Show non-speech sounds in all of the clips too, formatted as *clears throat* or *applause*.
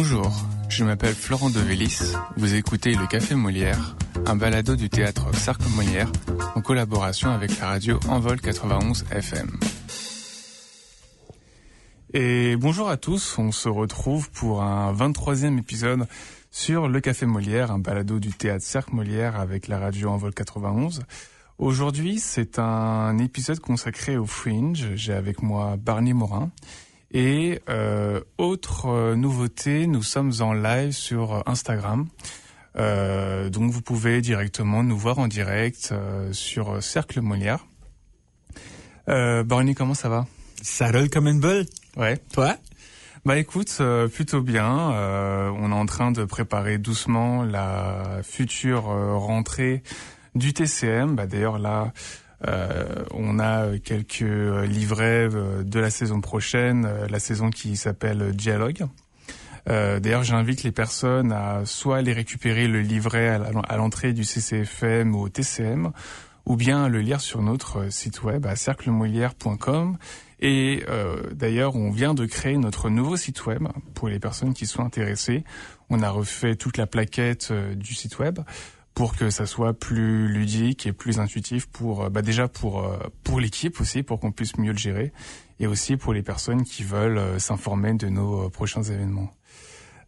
Bonjour, je m'appelle Florent Devélis. Vous écoutez Le Café Molière, un balado du théâtre Cercle Molière en collaboration avec la radio Envol 91 FM. Et bonjour à tous, on se retrouve pour un 23e épisode sur Le Café Molière, un balado du théâtre Cercle Molière avec la radio Envol 91. Aujourd'hui, c'est un épisode consacré au Fringe. J'ai avec moi Barney Morin. Et euh, autre euh, nouveauté, nous sommes en live sur Instagram. Euh, donc vous pouvez directement nous voir en direct euh, sur Cercle Molière. Euh, Barney, comment ça va? Ça roule comme une boule. Ouais. Toi? Bah écoute, euh, plutôt bien. Euh, on est en train de préparer doucement la future euh, rentrée du TCM. Bah d'ailleurs là, euh, on a quelques euh, livrets euh, de la saison prochaine, euh, la saison qui s'appelle Dialogue. Euh, D'ailleurs, j'invite les personnes à soit aller récupérer le livret à l'entrée du CCFM ou au TCM, ou bien le lire sur notre euh, site web à cerclemolière.com. Et euh, d'ailleurs, on vient de créer notre nouveau site web pour les personnes qui sont intéressées. On a refait toute la plaquette euh, du site web pour que ça soit plus ludique et plus intuitif pour euh, bah déjà pour euh, pour l'équipe aussi pour qu'on puisse mieux le gérer et aussi pour les personnes qui veulent euh, s'informer de nos prochains événements.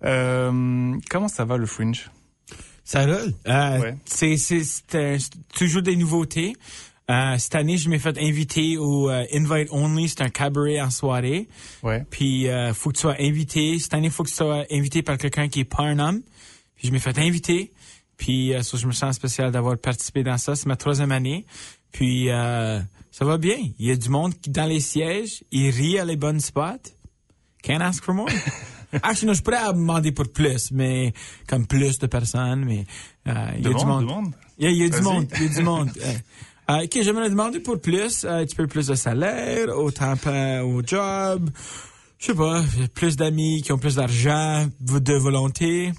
Euh, comment ça va le Fringe? Ça roule. Euh, Ouais. C'est c'est- toujours des nouveautés. Euh, cette année, je m'ai fait inviter au euh, Invite Only. C'est un cabaret en soirée. Ouais. Puis, euh, faut que tu sois invité. Cette année, faut que tu sois invité par quelqu'un qui est pas un homme. Puis, je m'ai fait inviter. Puis, euh, je me sens spécial d'avoir participé dans ça. C'est ma troisième année. Puis, euh, ça va bien. Il y a du monde qui, dans les sièges. Ils rient à les bonnes spots. Can't ask for more. Actually, *laughs* non, je pourrais demander pour plus, mais comme plus de personnes, mais euh, il y a du monde. Il y a, il y a du monde. Il y a du monde. *laughs* Euh, euh, ok, j'aimerais demander pour plus, un petit peu plus de salaire, autant pas au job, je sais pas, plus d'amis qui ont plus d'argent, de volonté.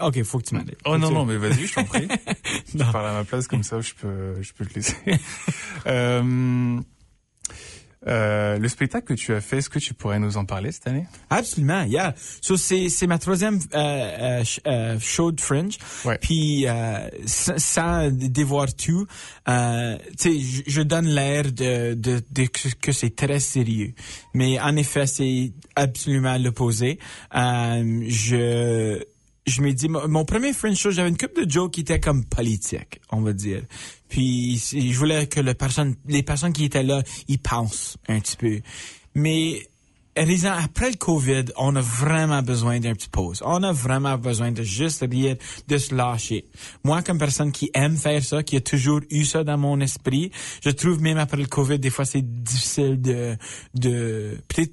Ok, faut que tu m'aides. Oh non non mais vas-y je t'en prie. *laughs* Je parle à ma place comme ça je peux je peux te laisser. *laughs* euh, euh, le spectacle que tu as fait, est-ce que tu pourrais nous en parler cette année? Absolument, yeah. So c'est c'est ma troisième euh, sh- show de Fringe. Ouais. Puis sans, dévoir tout, euh, tu sais, je- donne l'air de, de, de que, c'est très sérieux. Mais en effet, c'est absolument l'opposé. Je je me dis, mon, premier Fringe show, j'avais une couple de jokes qui étaient comme politiques, on va dire. Puis je voulais que les personnes qui étaient là, ils pensent un petit peu. Mais Raison, après le COVID, on a vraiment besoin d'un petit pause. On a vraiment besoin de juste rire, de se lâcher. Moi, comme personne qui aime faire ça, qui a toujours eu ça dans mon esprit, je trouve même après le COVID, des fois, c'est difficile de, de, peut-être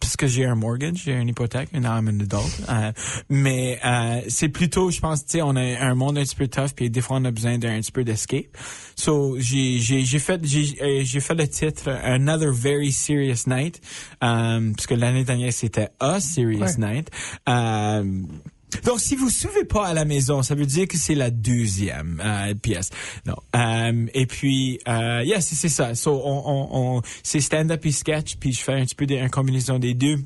parce que, j'ai un mortgage, j'ai une hypothèque, now I'm an adult. Euh, mais, euh, c'est plutôt, je pense, tu sais, on a un monde un petit peu tough, puis des fois, on a besoin d'un petit peu d'escape. So, j'ai, j'ai, j'ai fait, j'ai, euh, j'ai fait le titre Another Very Serious Night, euh, parce que l'année dernière, c'était A Serious Ouais. Night. Euh, donc, si vous suivez pas à la maison, ça veut dire que c'est la deuxième euh, pièce. Non. Euh, et puis, euh, yeah, c'est, c'est ça. So, on, on, on, c'est stand-up et sketch, puis je fais un petit peu de, une combinaison des deux.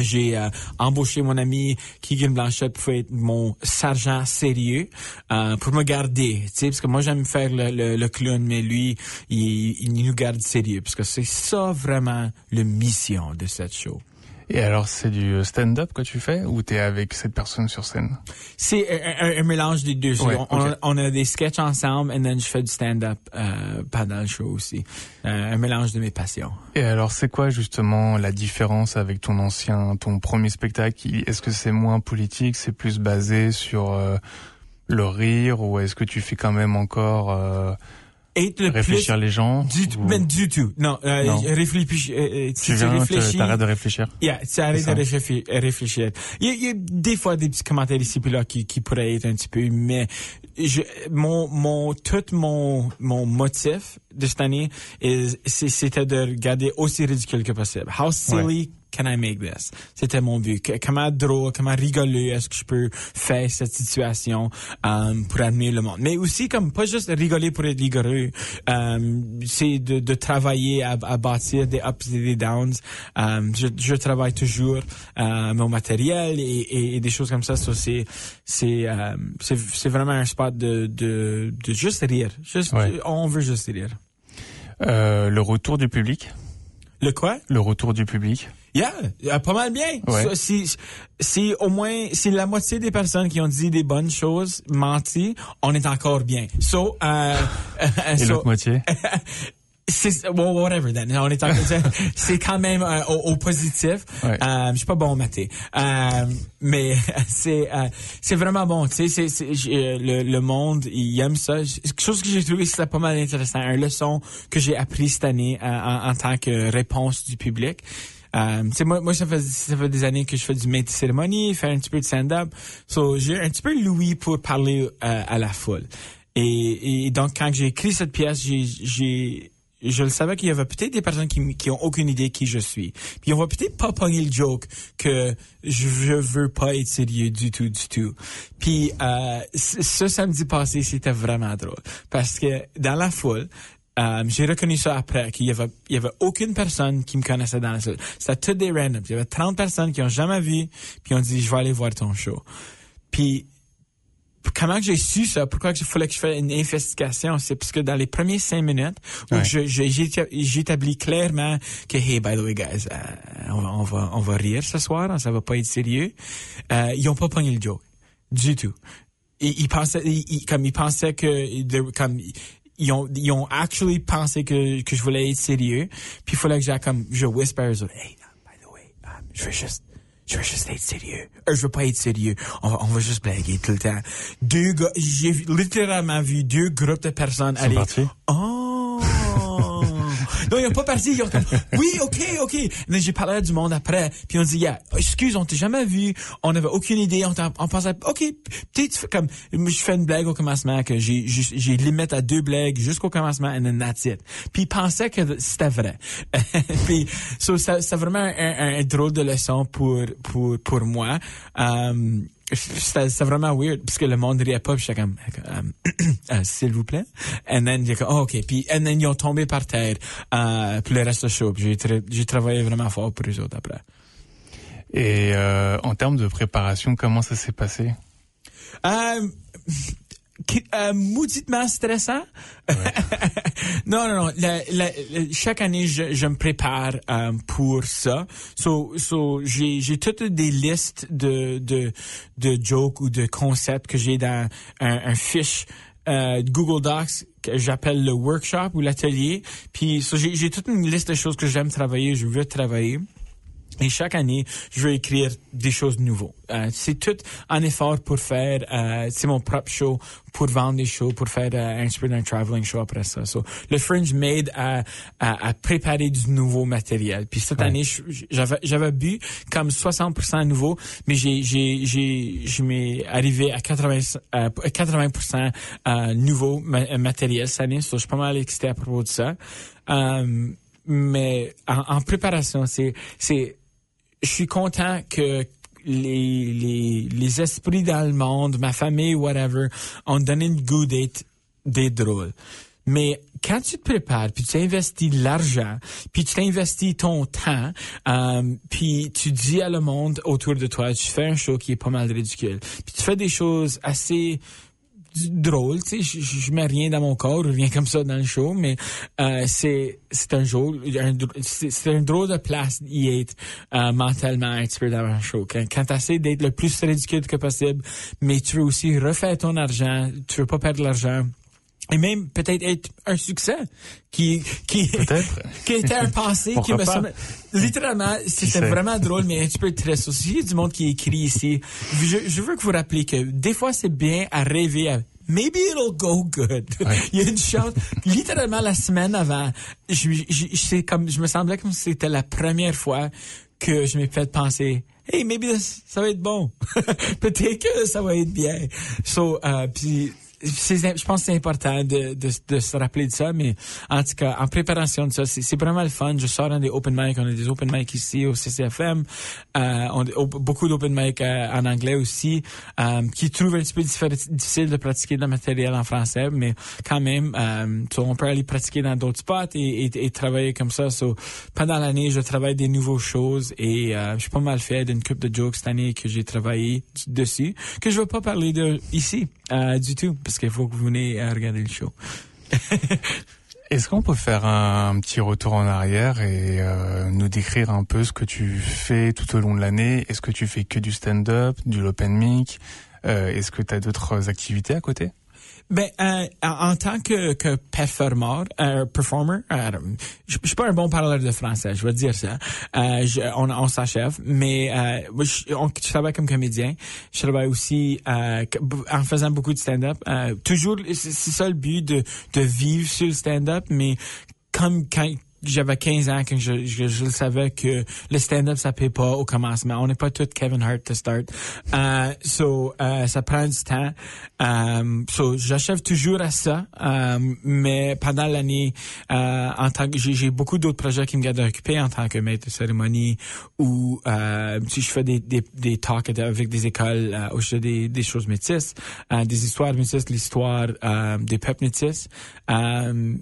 J'ai euh, embauché mon ami Keegan Blanchette pour être mon sergent sérieux euh, pour me garder, tu sais, parce que moi j'aime faire le, le, le clown, mais lui il, il nous garde sérieux parce que c'est ça vraiment le mission de cette show. Et alors c'est du stand-up que tu fais ou t'es avec cette personne sur scène? C'est un, un- un mélange des deux. Ouais, on, a, on a des sketchs ensemble, et then je fais du stand-up euh, pendant le show aussi. Euh, un mélange de mes passions. Et alors c'est quoi justement la différence avec ton ancien, ton premier spectacle? Est-ce que c'est moins politique, c'est plus basé sur euh, le rire ou est-ce que tu fais quand même encore euh, Être le réfléchir les gens du, ou- mais du tout. Non, euh, Non. réfléchis. euh, euh, si Tu viens, réfléchis- tu- t'arrêtes de réfléchir? Yeah, tu arrêtes de réfléchir. réfléchir. Il, y a, il y a des fois des petits commentaires ici puis là qui, qui pourraient être un petit peu, mais je, mon, mon, tout mon, mon motif de cette année, c'était de regarder aussi ridicule que possible. How silly can I make this? C'était mon but. Que- comment drôle, comment rigoler est-ce que je peux faire cette situation euh, pour amener le monde? Mais aussi comme pas juste rigoler pour être rigoleux, euh, c'est de, de travailler à, à bâtir des ups et des downs. Euh, je, je travaille toujours euh, mon matériel et, et, et des choses comme ça. So, c'est c'est c'est c'est vraiment un spot de de, de juste rire. Juste Ouais. on veut juste rire. Euh, le retour du public. Le quoi? Le retour du public. Yeah, euh, pas mal bien. Ouais. Si au moins, si la moitié des personnes qui ont dit des bonnes choses menti, on est encore bien. So, euh, *laughs* Et so, l'autre moitié? *laughs* c'est well, whatever then. On est encore, *laughs* c'est quand même euh, au, au positif. Ouais. Euh, je suis pas bon maths, euh, mais c'est euh, c'est vraiment bon. Tu sais, c'est c'est- euh, le, le monde il aime ça. Quelque chose que j'ai trouvé c'était pas mal intéressant. Une leçon que j'ai appris cette année euh, en, en tant que réponse du public. Euh, moi, moi ça, fait, ça fait des années que je fais du métier cérémonie, faire un petit peu de stand-up. So, j'ai un petit peu Louis pour parler euh, à la foule. Et, et donc, quand j'ai écrit cette pièce, j'ai, je le savais qu'il y avait peut-être des personnes qui, qui ont aucune idée qui je suis. Puis on va peut-être pas pogner le joke que je, je veux pas être sérieux du tout, du tout. Puis euh, ce samedi passé, c'était vraiment drôle. Parce que dans la foule, euh, j'ai reconnu ça après, qu'il y avait, il y avait aucune personne qui me connaissait dans la foule. C'était tout des randoms. Il y avait 30 personnes qui ont jamais vu, puis ont dit, je vais aller voir ton show. Puis comment que j'ai su ça? Pourquoi il fallait que je fasse une investigation? C'est parce que dans les premiers cinq minutes, où Ouais. je- je- j'ai j'établis clairement que, hey, by the way, guys, euh, on, va, on, va, on va rire ce soir, hein, ça va pas être sérieux. Euh, ils ont pas pogné le joke. Du tout. Ils, ils pensaient, ils, ils- comme ils pensaient que, comme, ils ont, ils ont actually pensé que, que je voulais être sérieux. Puis il fallait que j'ai comme, je whisper aux autres, hey, by the way, um, je veux juste, je veux juste être sérieux. Euh, je veux pas être sérieux. On va, on va juste blaguer tout le temps. Deux gars, j'ai littéralement vu deux groupes de personnes aller. partis? Oh! Non, ils ont pas parti. Ils ont comme, oui, ok, ok. Mais j'ai parlé à du monde après, puis on dit, yeah, excuse, on t'a jamais vu, on avait aucune idée, on, pensait, ok, peut-être comme, je fais une blague au commencement que j'ai, j'ai limite à deux blagues jusqu'au commencement, and then that's it. Puis ils pensaient que c'était vrai. *laughs* puis, so, c'est vraiment un drôle de leçon pour, pour, pour moi. Um, c'était vraiment weird parce que le monde riait pas puis j'étais comme um, *clears throat* euh, s'il vous plaît. And then j'ai comme oh, ok puis and then ils ont tombé par terre euh, pour le reste du show Puis j'ai tra- j'ai travaillé vraiment fort pour eux autres après. Et euh, en termes de préparation, comment ça s'est passé? Euh, euh, mauditement stressant. *laughs* non, non, non. La- la- la- chaque année, je, je me prépare euh, pour ça. So, so, j'ai, j'ai toutes des listes de, de, de jokes ou de concepts que j'ai dans un, un fiche euh, Google Docs que j'appelle le workshop ou l'atelier. Puis, so, j'ai, j'ai toute une liste de choses que j'aime travailler, je veux travailler. Et chaque année, je veux écrire des choses nouveaux. Euh, c'est tout un effort pour faire, euh, c'est mon propre show, pour vendre des shows, pour faire euh, un peu d'un traveling show après ça. So, le Fringe m'aide à, à, à préparer du nouveau matériel. Puis cette Ouais. année, j'avais j'avais bu comme 60% nouveau, mais j'ai j'ai j'ai je m'ai arrivé à 80 euh, 80% euh, nouveau ma- matériel cette année. So, je suis pas mal excité à propos de ça. Euh, mais en, en préparation, c'est c'est je suis content que les, les, les esprits dans le monde, ma famille, whatever, ont donné le goût d'être, d'être drôle. Mais quand tu te prépares, puis tu investis de l'argent, puis tu t'investis ton temps, euh, puis tu dis à le monde autour de toi, tu fais un show qui est pas mal ridicule, puis tu fais des choses assez drôle, tu sais, je, je mets rien dans mon corps, rien comme ça dans le show, mais euh, c'est c'est un jour, un c'est un drôle de place d'y être euh, mentalement un petit peu dans un show. Quand, quand tu essaies d'être le plus ridicule que possible, mais tu veux aussi refaire ton argent, tu veux pas perdre l'argent. Et même peut-être être un succès qui qui *laughs* qui était un passé qui me semble littéralement c'était vraiment drôle mais un petit peu triste aussi Il y a du monde qui écrit ici je, je veux que vous rappeliez que des fois c'est bien à rêver à Maybe it'll go good. *laughs* Il y a une chance. Littéralement la semaine avant, je, je, comme, je me semblais comme si c'était la première fois que je m'ai fait penser, hey, maybe this- ça va être bon. *laughs* Peut-être que ça va être bien. So, euh, puis je pense que c'est important de, de, se rappeler de ça, mais en tout cas, en préparation de ça, c'est vraiment le fun. Je sors dans des open mic, on a des open mic ici au CCFM, euh, beaucoup d'open mic euh, en anglais aussi, euh, qui trouvent un petit peu difficile de pratiquer le matériel en français, mais quand même, on peut aller pratiquer dans d'autres spots et, travailler comme ça. Pendant l'année, je travaille des nouvelles choses et je suis pas mal fait d'une coupe de jokes cette année que j'ai travaillé dessus, que je veux pas parler de ici du tout, parce qu'il faut que vous venez regarder le show. *laughs* Est-ce qu'on peut faire un, petit retour en arrière et euh, nous décrire un peu ce que tu fais tout au long de l'année? Est-ce que tu fais que du stand-up, du open mic? Euh, Est-ce que tu as d'autres activités à côté? Ben, euh, en tant que, que performer, euh, performer, euh, je, je suis pas un bon parleur de français, je vais dire ça. Euh, je, on, on s'achève, mais euh, je, je, travaille comme comédien. Je travaille aussi euh, en faisant beaucoup de stand-up. toujours, c'est ça le but de, de vivre sur le stand-up, mais comme quand j'avais 15 ans quand je, je, je, savais que le stand-up ça paye pas au commencement. On n'est pas tous Kevin Hart to start. Uh, so uh, ça prend du temps. Um, so j'achève toujours à ça, um, mais pendant l'année, uh, en tant que j'ai beaucoup d'autres projets qui me gardent occupé en tant que maître de cérémonie ou uh, si je fais des des, des talks avec des écoles où je fais des, des choses métisses, des histoires métisses, l'histoire des peuples métisses. Um,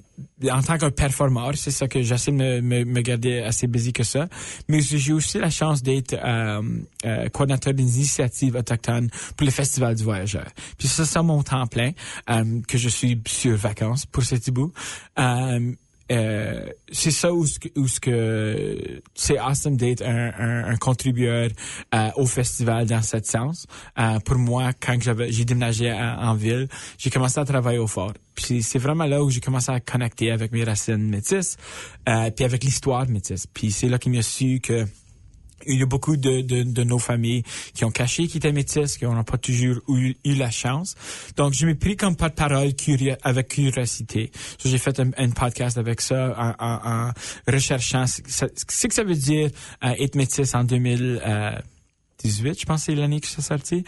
en tant que performeur, c'est ça que j'essaie de me, me, me, garder assez busy que ça. Mais j'ai aussi la chance d'être euh, euh, coordinateur d'initiatives autochtones pour le Festival du Voyageur. Puis ça, c'est mon temps plein, euh, que je suis sur vacances pour ce bout. Euh, c'est ça où où ce que c'est awesome d'être un, un, un contributeur euh, au festival dans cette sens. Euh, pour moi, quand j'avais j'ai déménagé en ville, j'ai commencé à travailler au fort. Puis c'est vraiment là où j'ai commencé à connecter avec mes racines métisses, euh, puis avec l'histoire métisse. Puis c'est là qu'il m'a su que il y a beaucoup de, de, de, nos familles qui ont caché qu'ils étaient métis, qui n'ont pas toujours eu, eu, la chance. Donc, je m'ai pris comme pas de parole avec curiosité. J'ai fait un, podcast avec ça en, en, en recherchant ce que ça veut dire euh, être métis en 2018, je pense c'est l'année que ça sorti.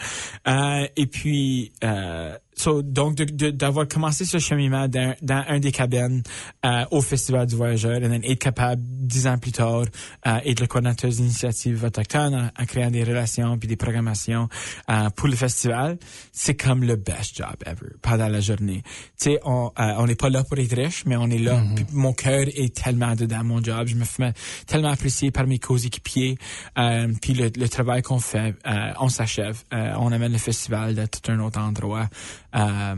Euh, et puis, euh, So, donc, d'avoir commencé ce cheminement dans, dans un des cabines euh, au Festival du Voyageur et être capable, dix ans plus tard, euh, être le coordinateur d'initiatives autochtones en, créant des relations puis des programmations euh, pour le festival, c'est comme le best job ever pendant la journée. Tu sais, on euh, on n'est pas là pour être riche, mais on est là. Mm-hmm. mon cœur est tellement dedans mon job. Je me fais tellement apprécier par mes co-équipiers. Euh, puis le, le travail qu'on fait, euh, on s'achève. on amène le festival à tout un autre endroit. Euh,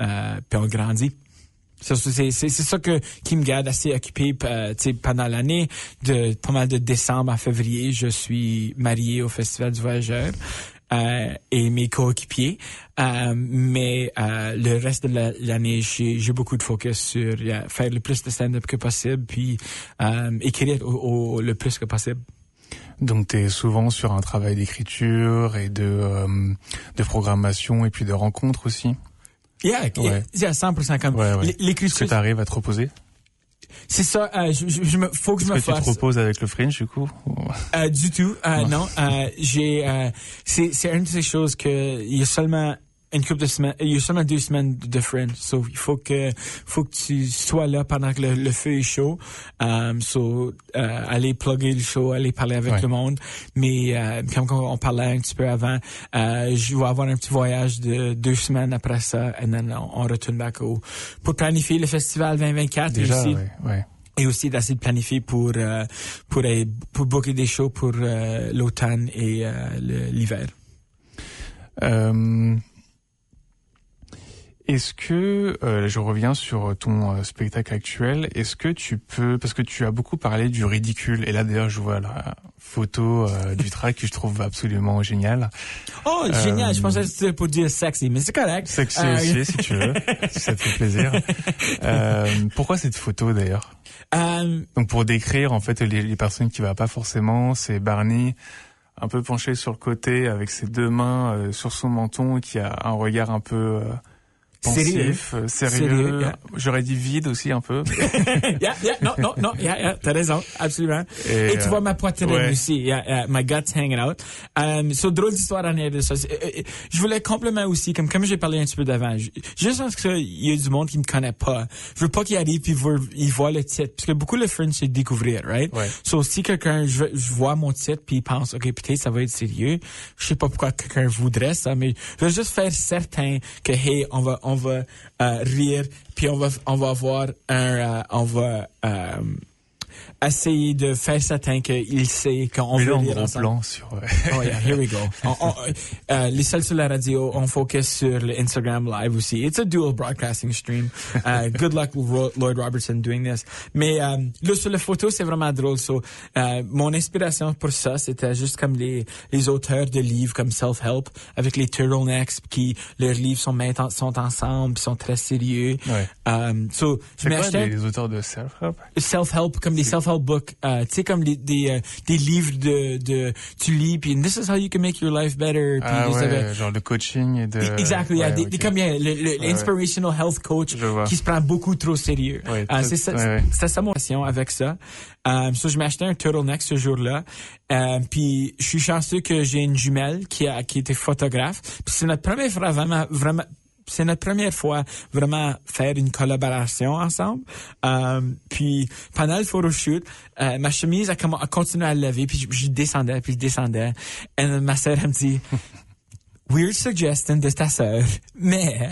euh, puis on grandit. C'est ça que qui me garde assez occupé euh, pendant l'année. De pas mal de décembre à février, je suis marié au Festival du Voyageur. Euh, et mes coéquipiers. Euh, mais euh, le reste de l'année, j'ai beaucoup de focus sur faire le plus de stand-up que possible, puis écrire au, le plus que possible. Donc tu es souvent sur un travail d'écriture et de, euh, de programmation et puis de rencontres aussi Yeah, ouais. yeah 100% comme ouais, ouais. l'écriture. Est-ce que tu arrives à te reposer? C'est ça, euh, je, je, me, faut que je me fasse. que tu te reposes avec le Fringe, du coup? Euh, du tout, euh, non. Euh, j'ai, euh, c'est, c'est une de ces choses que il y a seulement une couple de semaines, il y a seulement deux semaines de Fringe. So, il faut que, faut que tu sois là pendant que le, feu est chaud. Um, so, euh, aller plugger le show, aller parler avec le monde. Mais, euh, comme on parlait un petit peu avant, euh, je vais avoir un petit voyage de deux semaines après ça, et then on, retourne back au, pour planifier le festival 2024 Déjà, aussi. et aussi d'essayer de planifier pour euh, pour pour booker des shows pour euh, l'automne et l'hiver. Euh, est-ce que, euh, je reviens sur ton euh, spectacle actuel, est-ce que tu peux, parce que tu as beaucoup parlé du ridicule, et là d'ailleurs je vois la photo euh, du track que je trouve absolument génial. Oh, génial, je pensais que c'était pour dire sexy, mais c'est correct. Sexy aussi, si tu veux, si *laughs* ça te fait plaisir. pourquoi cette photo d'ailleurs? Donc pour décrire en fait les, les personnes qui va pas forcément, c'est Barney un peu penché sur le côté avec ses deux mains sur son menton qui a un regard un peu Pensif, euh, sérieux. J'aurais dit vide aussi un peu. *laughs* yeah, yeah, non, non, non, yeah, yeah, t'as raison, absolument. Et, Et tu vois ma poitrine ouais. aussi, yeah, yeah, my gut's hanging out. Um, so, drôle d'histoire en de ça. Euh, je voulais complément aussi, comme, comme j'ai parlé un petit peu d'avant, je pense qu'il y a du monde qui me connaît pas. Je veux pas qu'il arrive puis il voit le titre. Parce que beaucoup le French, c'est découvrir, right? Ouais. So, si quelqu'un, je, je vois mon titre puis il pense, OK, peut-être ça va être sérieux. Je sais pas pourquoi quelqu'un voudrait ça, mais je veux juste faire certain que, hey, on va, on va, euh, rire, puis on va, on va avoir un, euh, on va, euh, essayer de faire certain qu'il sait qu'on veut lire ensemble. Plan sur... oh yeah, here we go. *laughs* on, on, uh, les seuls sur la radio, on focus sur le Instagram live aussi. It's a dual broadcasting stream. Uh, good luck Lloyd Robertson doing this. Mais um, là, sur la photo, c'est vraiment drôle. So, uh, mon inspiration pour ça, c'était juste comme les, les auteurs de livres comme Self-Help, avec les turtlenecks, qui leurs livres sont, sont ensemble, sont très sérieux. Ouais. Um, so, c'est quoi les, les auteurs de Self-Help? Self-Help, comme les self-help book, uh, tu sais comme des des, euh, des livres de de tu lis puis this is how you can make your life better puis ah, ouais, genre de coaching et de exactly ouais, yeah, okay. des, comme yeah, le, le inspirational health coach qui se prend beaucoup trop sérieux. Ouais, uh, c'est ça c'est ça mon passion avec ça. Um, so je acheté un turtleneck ce jour-là. Um, puis je suis chanceux que j'ai une jumelle qui a qui était photographe. Puis c'est notre première fois vraiment vraiment c'est notre première fois vraiment faire une collaboration ensemble. Euh, puis pendant le photoshoot, euh, ma chemise a, a continué à lever, puis je, descendais, puis je descendais. Et ma sœur me dit, *laughs* weird suggestion de ta sœur, mais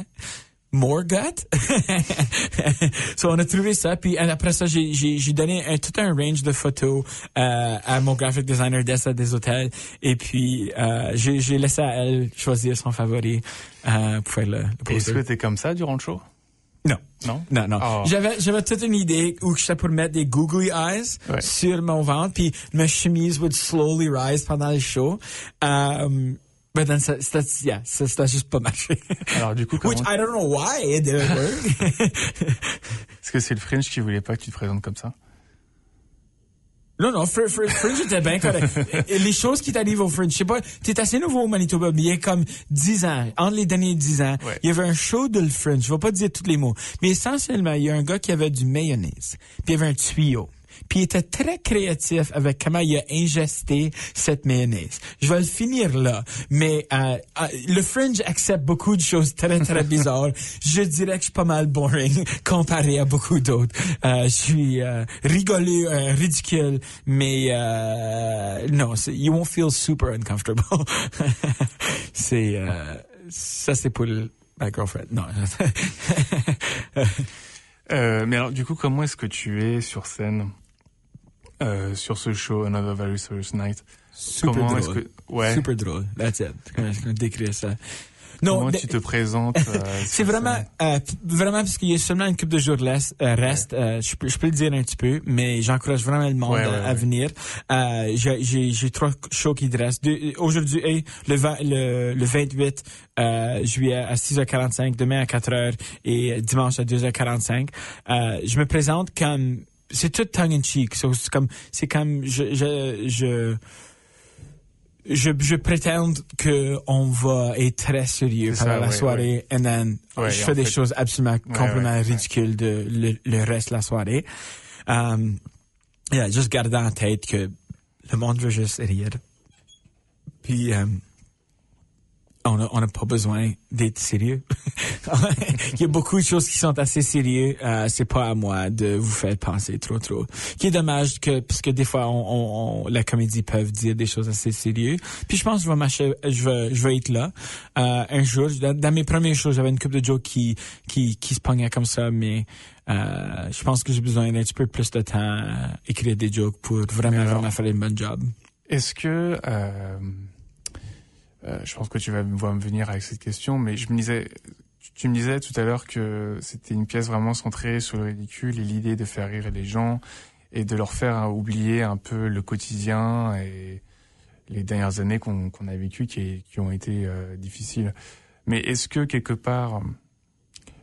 more gut? *laughs* so on a trouvé ça, puis après ça, j'ai, donné un, tout un range de photos euh, à mon graphic designer d'essa des hôtels, et puis euh, j'ai, j'ai laissé à elle choisir son favori euh, pour faire le, le Est-ce que t'es comme ça durant le show? Non. Non? Non, non. Oh. J'avais, j'avais toute une idée où j'étais pour mettre des googly eyes ouais. sur mon ventre, puis ma chemise would slowly rise pendant le show. Um, mais then ça, ça, yeah, ça, ça juste pas marché. Alors du coup, comment... Which I don't know why it didn't work. Est-ce que c'est le French qui voulait pas que tu te présentes comme ça? Non, non, Fr Fr Fringe était bien correct. les choses qui t'arrivent au Fringe, je sais pas, t'es assez nouveau au Manitoba, mais il y a comme 10 ans, entre les derniers 10 ans, ouais. il y avait un show de le Fringe, je vais pas dire tous les mots, mais essentiellement, il y a un gars qui avait du mayonnaise, puis il y avait un tuyau puis il était très créatif avec comment il a ingesté cette mayonnaise. Je vais le finir là, mais euh, euh, le Fringe accepte beaucoup de choses très très *laughs* bizarres. je dirais que je suis pas mal boring *laughs* comparé à beaucoup d'autres. Euh, je suis euh, rigolo, euh, ridicule, mais euh, non, you won't feel super uncomfortable. *laughs* c'est ça c'est pour le, ma girlfriend. Non. Euh, mais alors, du coup, comment est-ce que tu es sur scène? Euh, sur ce show Another Very Serious Night Super comment drôle. Que, ouais. Super drôle. That's it. Comment décrire ça? Non, Comment tu te présentes euh, *laughs* C'est vraiment, euh, vraiment parce qu'il y a seulement une coupe de jours reste. Reste ouais. je, peux, je peux le dire un petit peu, mais j'encourage vraiment le monde ouais, ouais, à, venir. j'ai, trois shows qui restent. Aujourd'hui, hey, le, 20, le, le 28 juillet à 6h45, demain à 4h et dimanche à 2h45. je me présente comme c'est tout tongue in cheek. So, c'est comme, c'est comme, je, je, je, je, je prétends que on va être très sérieux pendant la soirée, and then je fais des fait, choses absolument complètement ridicules de le, le, reste de la soirée. Um, yeah, juste garder en tête que le monde veut juste rire. Puis, um, on n'a on a pas besoin d'être sérieux. *laughs* Il y a beaucoup de choses qui sont assez sérieuses. Euh, c'est pas à moi de vous faire penser trop trop. Qui est dommage que parce que des fois on, on, on la comédie peuvent dire des choses assez sérieuses. Puis je pense que je vais marcher, je vais je vais être là euh, un jour. Dans, dans, mes premières choses, j'avais une couple de jokes qui qui qui se pognaient comme ça, mais euh, je pense que j'ai besoin d'un petit peu plus de temps à écrire des jokes pour vraiment vraiment faire une bonne job. Est-ce que euh je pense que tu vas me venir avec cette question, mais je me disais, tu me disais tout à l'heure que c'était une pièce vraiment centrée sur le ridicule et l'idée de faire rire les gens et de leur faire oublier un peu le quotidien et les dernières années qu'on qu a vécues qui, qui, ont été euh, difficiles. Mais est-ce que quelque part,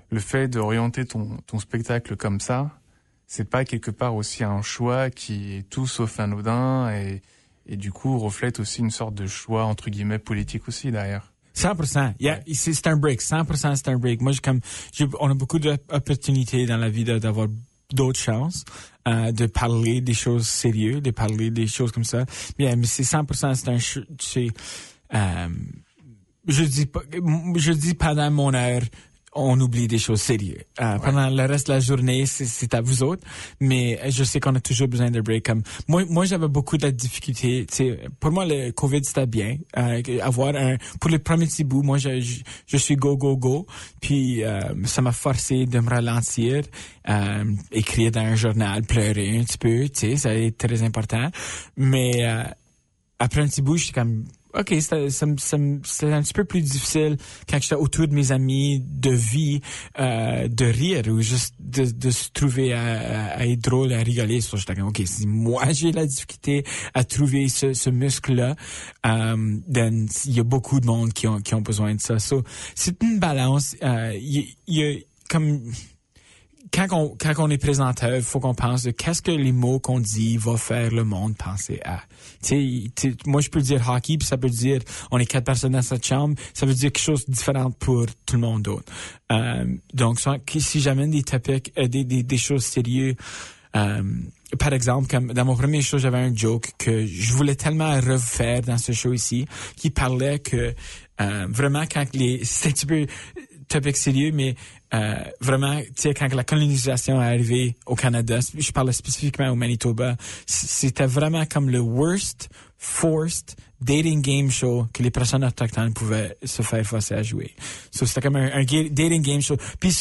le fait d'orienter ton, ton spectacle comme ça, c'est pas quelque part aussi un choix qui est tout sauf anodin et et du coup reflète aussi une sorte de choix entre guillemets politique aussi derrière. 100%. Yeah, c'est un break. 100% c'est un break. Moi, comme, on a beaucoup d'opportunités dans la vie d'avoir d'autres chances euh, de parler des choses sérieuses, de parler des choses comme ça. Mais, mais c'est 100%, c'est un, c'est, euh, je dis pas, je dis pendant mon heure, on oublie des choses sérieuses. Euh, pendant le reste de la journée, c'est à vous autres, mais je sais qu'on a toujours besoin de break. Comme moi, moi j'avais beaucoup de difficultés. Pour moi, le Covid c'était bien. Euh, avoir un pour les premiers petits bouts, moi je, je, suis go go go. Puis euh, ça m'a forcé de me ralentir, euh, écrire dans un journal, pleurer un petit peu. Tu sais, ça est très important. Mais euh, après un petit bout, j'étais comme OK, c'était un petit peu plus difficile quand j'étais autour de mes amis de vie, euh, de rire ou juste de, de se trouver à, à, être drôle, à rigoler. So, j'étais comme, OK, si moi *laughs* j'ai la difficulté à trouver ce, ce muscle-là, euh, il y a beaucoup de monde qui ont, qui ont besoin de ça. So, c'est une balance. Euh, il y, y a comme quand on, quand on est présenteur, il faut qu'on pense de qu'est-ce que les mots qu'on dit vont faire le monde penser à. Tu sais, moi, je peux dire hockey, puis ça peut dire on est quatre personnes dans cette chambre. Ça veut dire quelque chose de différent pour tout le monde d'autre. Euh, donc, si j'amène des topics, euh, des, des, des, choses sérieuses, euh, par exemple, comme dans mon premier show, j'avais un joke que je voulais tellement refaire dans ce show ici, qui parlait que euh, vraiment quand les *laughs* c'est un petit peu topic sérieux, mais euh, vraiment, tu sais, quand la colonisation est arrivée au Canada, je parle spécifiquement au Manitoba, c'était vraiment comme le worst forced dating game show que les personnes autochtones pouvaient se faire forcer à jouer. So, c'était comme un, dating game show. Puis,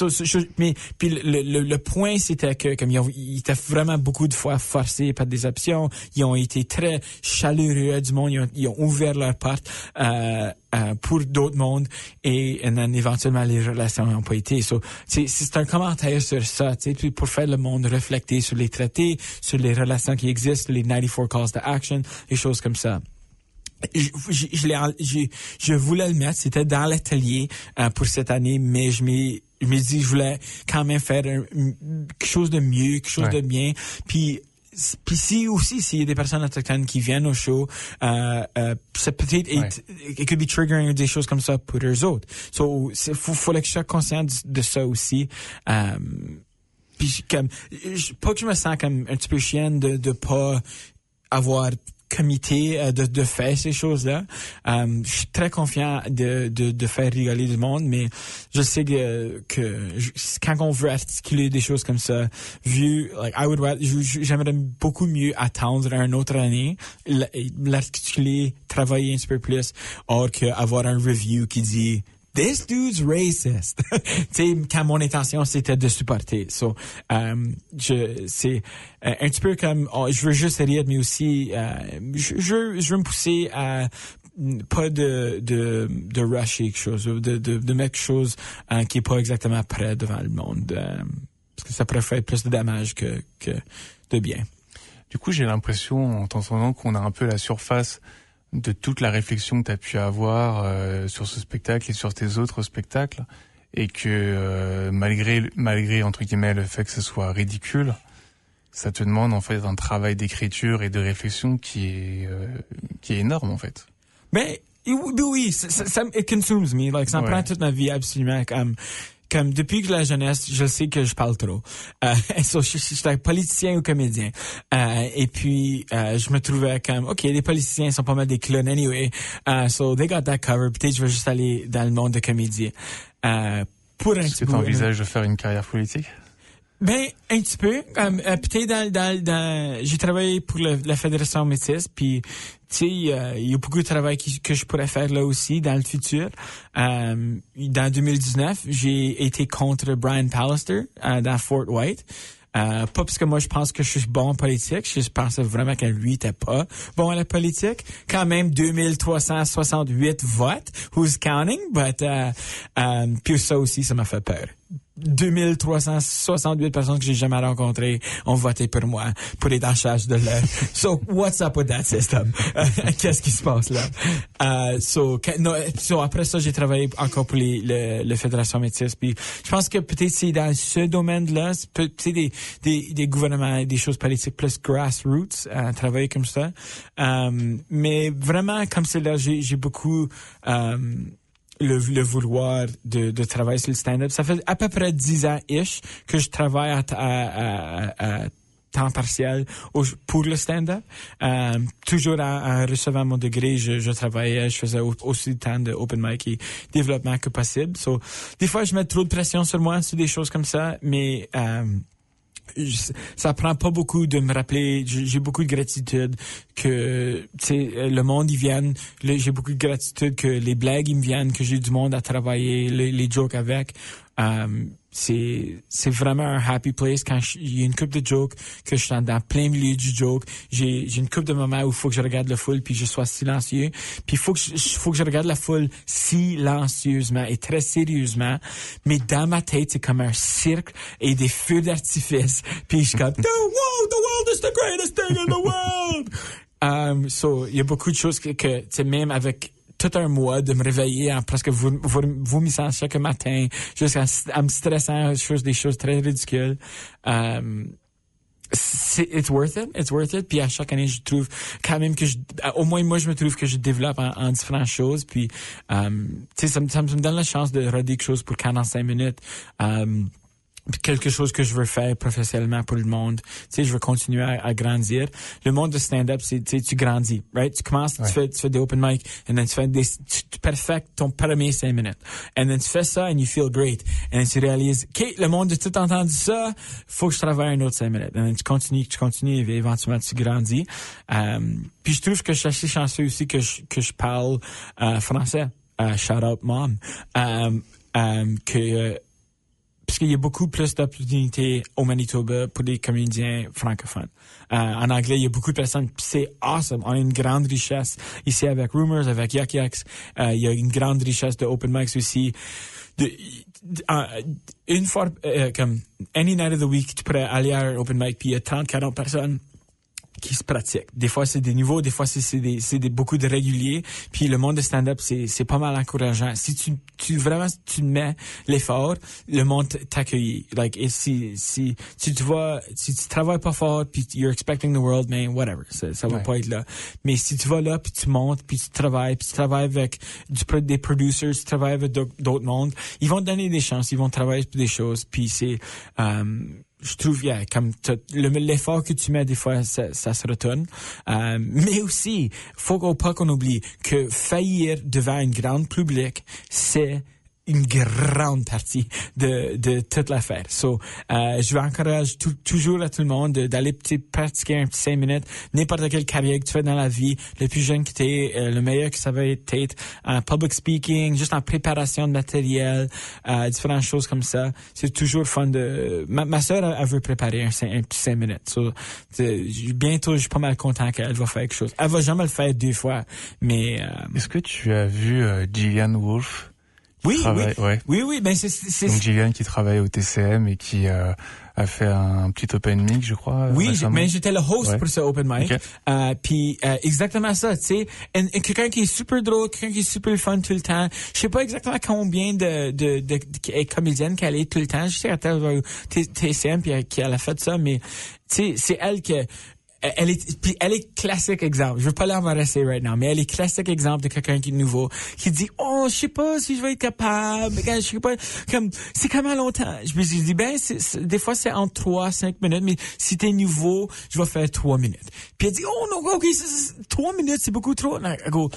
mais, puis le, le, point, c'était que comme ils, ont, ils, étaient vraiment beaucoup de fois forcés par des options. Ils ont été très chaleureux du monde. Ils ont, ils ont ouvert leurs portes euh, euh, pour d'autres mondes et, et éventuellement les relations n'ont pas été. So, c'est un commentaire sur ça, puis pour faire le monde réfléchir sur les traités, sur les relations qui existent, les 94 calls to action, les choses comme ça je, je, je, voulais le mettre, c'était dans l'atelier euh, pour cette année, mais je me je me dis je voulais quand même faire quelque chose de mieux, quelque chose de bien. Puis puis si aussi s'il y a des personnes autochtones qui viennent au show, euh, euh, ça peut-être ouais. it, could be triggering des choses comme ça pour eux autres. So faut faut que je sois conscient de, ça aussi. Euh, puis comme pas que je me sens comme un petit peu chienne de de pas avoir comité euh, de, de faire ces choses-là. Euh, je suis très confiant de, de, de, faire rigoler du monde, mais je sais que, que quand on veut articuler des choses comme ça, vu, like, I would j'aimerais beaucoup mieux attendre une autre année, l'articuler, travailler un petit peu plus, or qu'avoir un review qui dit this dude's racist. *laughs* tu sais, quand mon intention c'était de supporter. So, um, je, c'est euh, un petit peu comme, oh, je veux juste rire, mais aussi, euh, je, je, veux me pousser à pas de, de, de rusher quelque chose, de, de, de mettre quelque chose euh, qui est pas exactement prêt devant le monde. parce que ça pourrait faire plus de dommages que, que de bien. Du coup, j'ai l'impression, en t'entendant, qu'on a un peu la surface de toute la réflexion que tu as pu avoir euh, sur ce spectacle et sur tes autres spectacles et que euh, malgré malgré entre guillemets le fait que ce soit ridicule ça te demande en fait un travail d'écriture et de réflexion qui est euh, qui est énorme en fait. Mais oui ça, ça, it consumes me. Like ça prend toute ma vie absolument comme comme depuis que la jeunesse, je sais que je parle trop. Euh, *laughs* so, je, suis politicien ou comédien. Euh, et puis, euh, je me trouvais comme, OK, les politiciens sont pas mal des clones anyway. Uh, so, they got that cover. Peut-être je vais juste aller dans le monde de comédien. Euh, pour un Est-ce que tu envisages de faire une carrière politique? Ben, un petit peu. Comme, euh, dans, dans, dans j'ai travaillé pour le, la Fédération métisse, puis tu sais, il y a beaucoup de travail que je pourrais faire là aussi dans le futur. Euh, dans 2019, j'ai été contre Brian Pallister euh, dans Fort White. Euh, pas parce que moi je pense que je suis bon en politique, je pensais vraiment que lui était pas bon à la politique. Quand même 2368 votes, who's counting, but uh, um, puis ça aussi ça m'a fait peur. 2368 personnes que j'ai jamais rencontrées ont voté pour moi pour être en charge de leur. *laughs* so, what's up with that system? *laughs* Qu'est-ce qui se passe là? Uh, so, no, so, après ça, j'ai travaillé encore pour les, le, le Fédération Métis. Puis, je pense que peut-être c'est dans ce domaine-là, peut-être des, des, des gouvernements, des choses politiques plus grassroots, à travailler comme ça. Um, mais vraiment, comme c'est là, j'ai beaucoup... Um, le, le vouloir de, de travailler sur le stand-up. Ça fait à peu près dix ans-ish que je travaille à, à, à, à temps partiel pour le stand-up. Euh, toujours en, recevant mon degré, je, je, travaillais, je faisais aussi tant de open mic et développement que possible. So, des fois, je mets trop de pression sur moi sur des choses comme ça, mais euh, ça prend pas beaucoup de me rappeler. J'ai beaucoup de gratitude que le monde y vienne. J'ai beaucoup de gratitude que les blagues ils me viennent, que j'ai du monde à travailler, les, jokes avec. Euh, c'est c'est vraiment un happy place quand il y a une coupe de jokes que je suis dans plein milieu du joke. J'ai j'ai une coupe de moments où il faut que je regarde la foule puis je sois silencieux. Puis il faut que je, faut que je regarde la foule silencieusement et très sérieusement. Mais dans ma tête c'est comme un cirque et des feux d'artifice. *laughs* Puis je suis comme the world the world is the greatest thing in the world! *laughs* Um, so il y a beaucoup de choses que, que tu sais même avec tout un mois de me réveiller en presque vomissant chaque matin, jusqu'à en me stressant, des choses très ridicules. Um, it's worth it, it's worth it. Puis à chaque année, je trouve quand même que je, au moins moi, je me trouve que je développe en, différentes choses. Puis, um, tu sais, ça, ça, me donne la chance de redire quelque chose pour 45 minutes. Um, quelque chose que je veux faire professionnellement pour le monde. Tu sais, je veux continuer à, grandir. Le monde de stand-up, c'est, tu sais, tu grandis, right? Tu commences, tu, fais, tu fais des open mic, and then tu fais des, tu, perfectes ton premier cinq minutes. And then tu fais ça, and you feel great. And then tu réalises, OK, le monde a tout entendu ça, faut que je travaille un autre cinq minutes. And then tu continues, tu continues, et éventuellement tu grandis. Um, puis je trouve que je suis assez chanceux aussi que je, que je parle euh, français. Uh, shout out mom. Um, um, que parce qu'il y a beaucoup plus d'opportunités au Manitoba pour les comédiens francophones. Euh, en anglais, il y a beaucoup de personnes. C'est awesome. On a une grande richesse ici avec Rumors, avec Yuck Yucks. Euh, il y a une grande richesse de open mics aussi. Euh, une fois, comme any night of the week, tu pourrais aller à un open mic puis il y a 30, 40 personnes qui se pratique. Des fois, c'est des niveaux, des fois, c'est des, des, beaucoup de réguliers. Puis le monde de stand-up, c'est, pas mal encourageant. Si tu, tu vraiment, tu mets l'effort, le monde t'accueille. Like, et si, si, si tu vois, si tu travailles pas fort, puis you're expecting the world, man, whatever. Ça, ça va pas être là. Mais si tu vas là, puis tu montes, puis tu travailles, puis tu travailles avec du, des producers, tu travailles avec d'autres mondes, ils vont te donner des chances, ils vont travailler pour des choses, puis c'est, um, je trouve yeah, comme l'effort que tu mets des fois ça, ça se retourne euh, mais aussi faut pas qu'on oublie que faillir devant un grand public c'est une grande partie de, de toute l'affaire. So, euh, je vais encourager toujours à tout le monde d'aller pratiquer un petit cinq minutes, n'importe quelle carrière que tu fais dans la vie, le plus jeune que tu es, euh, le meilleur que ça va être, en public speaking, juste en préparation de matériel, euh, différentes choses comme ça. C'est toujours fun de... Ma, ma soeur, elle, veut préparer un, un petit cinq minutes. So, bientôt, je suis pas mal content qu'elle va faire quelque chose. Elle va jamais le faire deux fois, mais... Euh, Est-ce que tu as vu euh, Gillian Wolfe? Oui, oui, ouais. oui, oui, ben c'est c'est. Donc Gillian qui travaille au TCM et qui euh, a fait un petit open mic, je crois. Oui, mais j'étais le host pour ce open mic. Euh, puis euh, exactement ça, tu sais, quelqu'un qui est super drôle, quelqu'un qui est super fun tout le temps. Je sais pas exactement combien de de, de, de comédienne qu'elle est tout le temps. Je sais qu'elle au TCM puis qu'elle a fait ça, mais tu sais, c'est elle que elle est puis elle est classique exemple. Je veux pas l'embarrasser right now, mais elle est classique exemple de quelqu'un qui est nouveau, qui dit "Oh, je sais pas si je vais être capable." Je sais pas comme c'est comment longtemps. Je me suis dit ben des fois c'est en 3 5 minutes, mais si t'es nouveau, je vais faire 3 minutes. Puis elle dit "Oh non, OK, 3 minutes, c'est beaucoup trop." Non, go,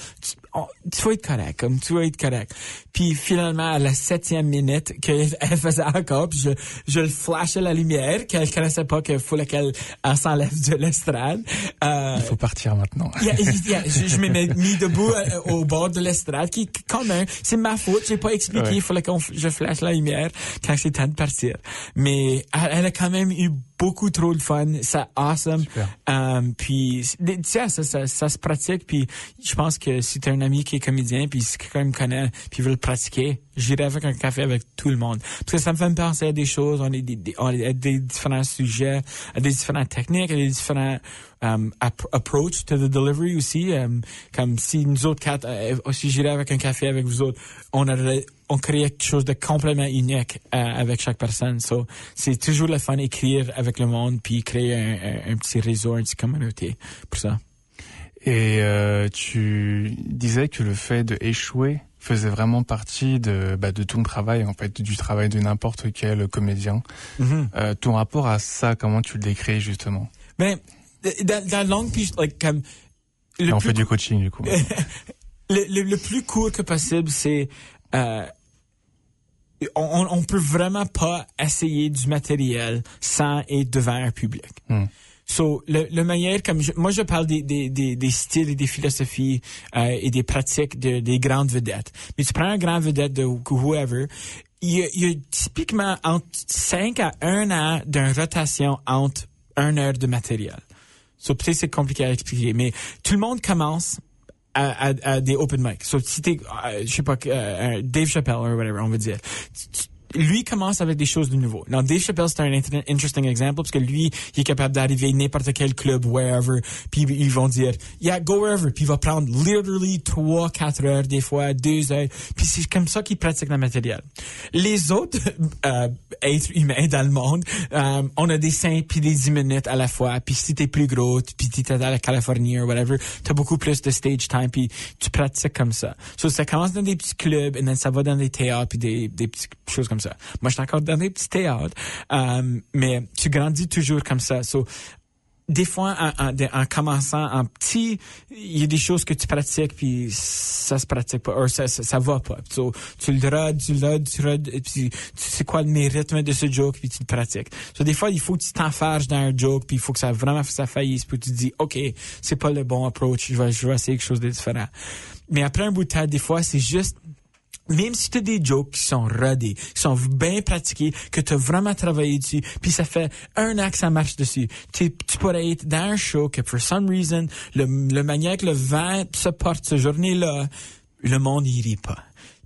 tu, tu vas être correct, comme tu vas être correct. Puis finalement à la septième minute qu'elle *laughs* faisait encore, puis je je le flashais la lumière qu'elle connaissait pas qu'il fallait qu'elle s'enlève de l'estrade euh, Il faut partir maintenant. je, me mets *laughs* mis debout euh, au bord de l'estrade, qui quand même, c'est ma faute, j'ai pas expliqué, il fallait que je flash la lumière quand c'est temps de partir. Mais elle, a quand même eu beaucoup trop de fun, c'est awesome. Um, puis ça, ça, ça, ça, se pratique. Puis je pense que si t'as un ami qui est comédien, puis si quelqu'un me connaît, puis veut le pratiquer, j'irai avec un café avec tout le monde. Parce que ça me fait penser à des choses, on est des, on est des différents sujets, à des différentes techniques, à des différents um, approach to the delivery aussi. Um, comme si nous autres quatre, euh, si j'irais avec un café avec vous autres, on aurait on crée quelque chose de complètement unique euh, avec chaque personne. So, c'est toujours le fun d'écrire avec le monde puis créer un, un, petit réseau, une petite communauté pour ça. Et euh, tu disais que le fait d'échouer faisait vraiment partie de, bah, de ton travail, en fait, du travail de n'importe quel comédien. Mhm. Euh, ton rapport à ça, comment tu le décris justement? Ben, dans, dans langue, puis, like, comme, le On plus fait du coaching du coup. *laughs* le, le, le plus court que possible, c'est euh, on, on peut vraiment pas essayer du matériel sans être devant un public. Hmm. So, le, le meilleur, comme je- moi je parle des, des, des, des styles et des philosophies euh, et des pratiques de, des grandes vedettes. Mais tu prends un grand vedette de whoever, il y a, il y a typiquement entre 5 à 1 an d'une rotation entre un heure de matériel. So, peut-être c'est compliqué à expliquer, mais tout le monde commence à, à, à des open mic. So, si t'es, euh, je sais pas, euh, Dave Chappelle ou whatever, on va dire. Lui commence avec des choses de nouveau. Non, Dave Chappelle, c'est un int- interesting exemple parce que lui, il est capable d'arriver n'importe quel club, wherever, puis ils vont dire, yeah, go wherever, puis il va prendre literally trois, quatre heures, des fois, deux heures, puis c'est comme ça qu'il pratique le matériel. Les autres *laughs* euh, êtres humains dans le monde, euh, on a des cinq puis des dix minutes à la fois, puis si t'es plus gros, puis t'es à la Californie ou whatever, t'as beaucoup plus de stage time, puis tu pratiques comme ça. So, ça commence dans des petits clubs, et then ça va dans des théâtres, puis des, des petites choses comme ça. Moi, je suis encore dans des petits théâtres, euh, mais tu grandis toujours comme ça. So, des fois, en, commençant en petit, il y a des choses que tu pratiques, puis ça se pratique pas, ou ça, ça, ça va pas. So, tu le rodes, tu le rodes, tu rodes, et puis tu sais quoi le rythme de ce joke, puis tu le pratiques. So, des fois, il faut que tu t'enfarges dans un joke, puis il faut que ça vraiment ça faillisse, puis tu te dis, OK, c'est pas le bon approach, je vais, je vais essayer quelque chose de différent. Mais après un bout de temps, des fois, c'est juste même si tu as des jokes qui sont rodés, qui sont bien pratiqués, que tu as vraiment travaillé dessus, puis ça fait un an que ça marche dessus, tu, pourrais être dans un show que, for some reason, le, le manière que le vent se porte ce journée-là, le monde n'y rit pas.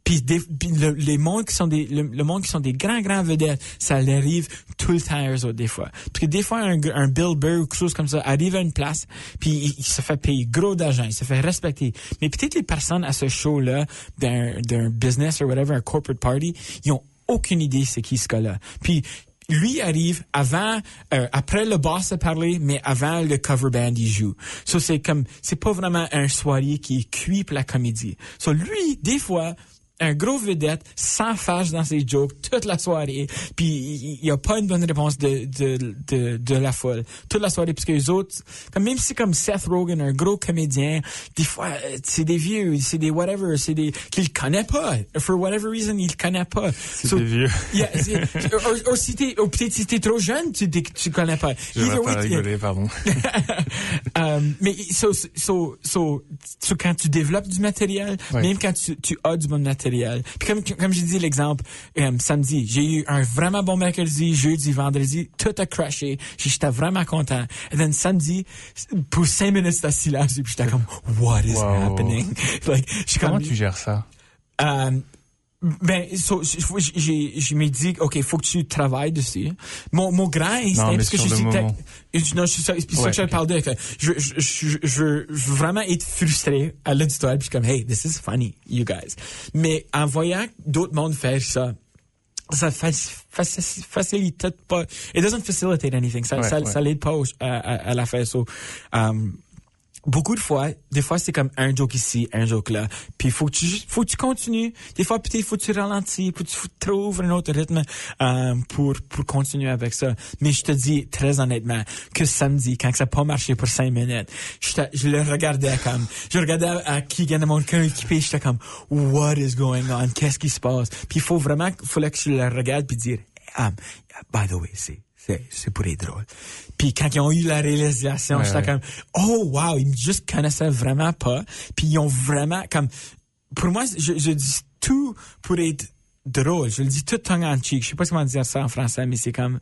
Puis, des- puis le, les mondes qui sont des le, le monde qui sont des grands grands vedettes, ça leur arrive tout le temps des fois. Parce que des fois un, un Bill Burr ou quelque chose comme ça arrive à une place, puis il, il se fait payer gros d'argent, il se fait respecter. Mais peut-être les personnes à ce show là d'un d'un business ou whatever, un corporate party, ils ont aucune idée c'est qui ce gars-là. Puis lui arrive avant, euh, après le boss a parlé, mais avant le cover band il joue. So c'est comme, c'est pas vraiment un soirée qui est cuit pour la comédie. So lui, des fois, un gros vedette s'enfarge dans ses jokes toute la soirée, puis il n'y a pas une bonne réponse de, de, de, de la foule toute la soirée, parce que les autres, comme même si c'est comme Seth Rogen, un gros comédien, des fois, euh, c'est des vieux, c'est des whatever, c'est des qu'il connaît pas, for whatever reason, il connaît pas. C'est So- des vieux. *laughs* Yeah, ou, ou si t'es, ou peut-être si t'es trop jeune, tu, tu connais pas. Je vais pas rigoler, pardon. um, *laughs* mais so, so, so, so, quand tu développes du matériel, même quand tu, tu as du bon matériel. Puis comme, comme j'ai dit l'exemple, euh, samedi, j'ai eu un vraiment bon mercredi, jeudi, vendredi, tout a crashé. J'étais vraiment content. Et then samedi, pour cinq minutes, c'était silence. Puis j'étais comme, what is Wow. happening? *laughs* like, Comment comme, tu gères ça? Euh, ben, so, je me dis, OK, faut que tu travailles dessus. Mon, mon grand instinct, Non, parce que je je- non, c'est ça, c'est pour ça Ouais, que je ok. parle de, je, je, je, je, veux- je vraiment être frustré à l'auditoire, puis je suis comme, hey, this is funny, you guys. Mais en voyant d'autres mondes faire ça, ça faci- faci- facilite pas, it doesn't facilitate anything, ça, Ouais, ça, ouais. ça l'aide pas à, à, à la faire, so, um, beaucoup de fois, des fois c'est comme un joke ici, un joke là. Puis faut que tu faut que tu continues. Des fois peut-être faut que tu ralentis, faut que tu trouves un autre rythme euh, pour pour continuer avec ça. Mais je te dis très honnêtement que samedi quand ça n'a pas marché pour cinq minutes, je, je le regardais comme je regardais à qui gagne mon coéquipier, j'étais comme what is going on, qu'est-ce qui se passe? Puis faut vraiment fallait que je le regarde puis dire um, by the way, c'est c'est c'est pour être drôle. Puis quand ils ont eu la réalisation, Ouais, j'étais ouais. comme oh wow, ils me juste connaissaient vraiment pas. Puis ils ont vraiment comme pour moi, je, je dis tout pour être drôle. Je le dis tout tongue en cheek. Je sais pas comment dire ça en français, mais c'est comme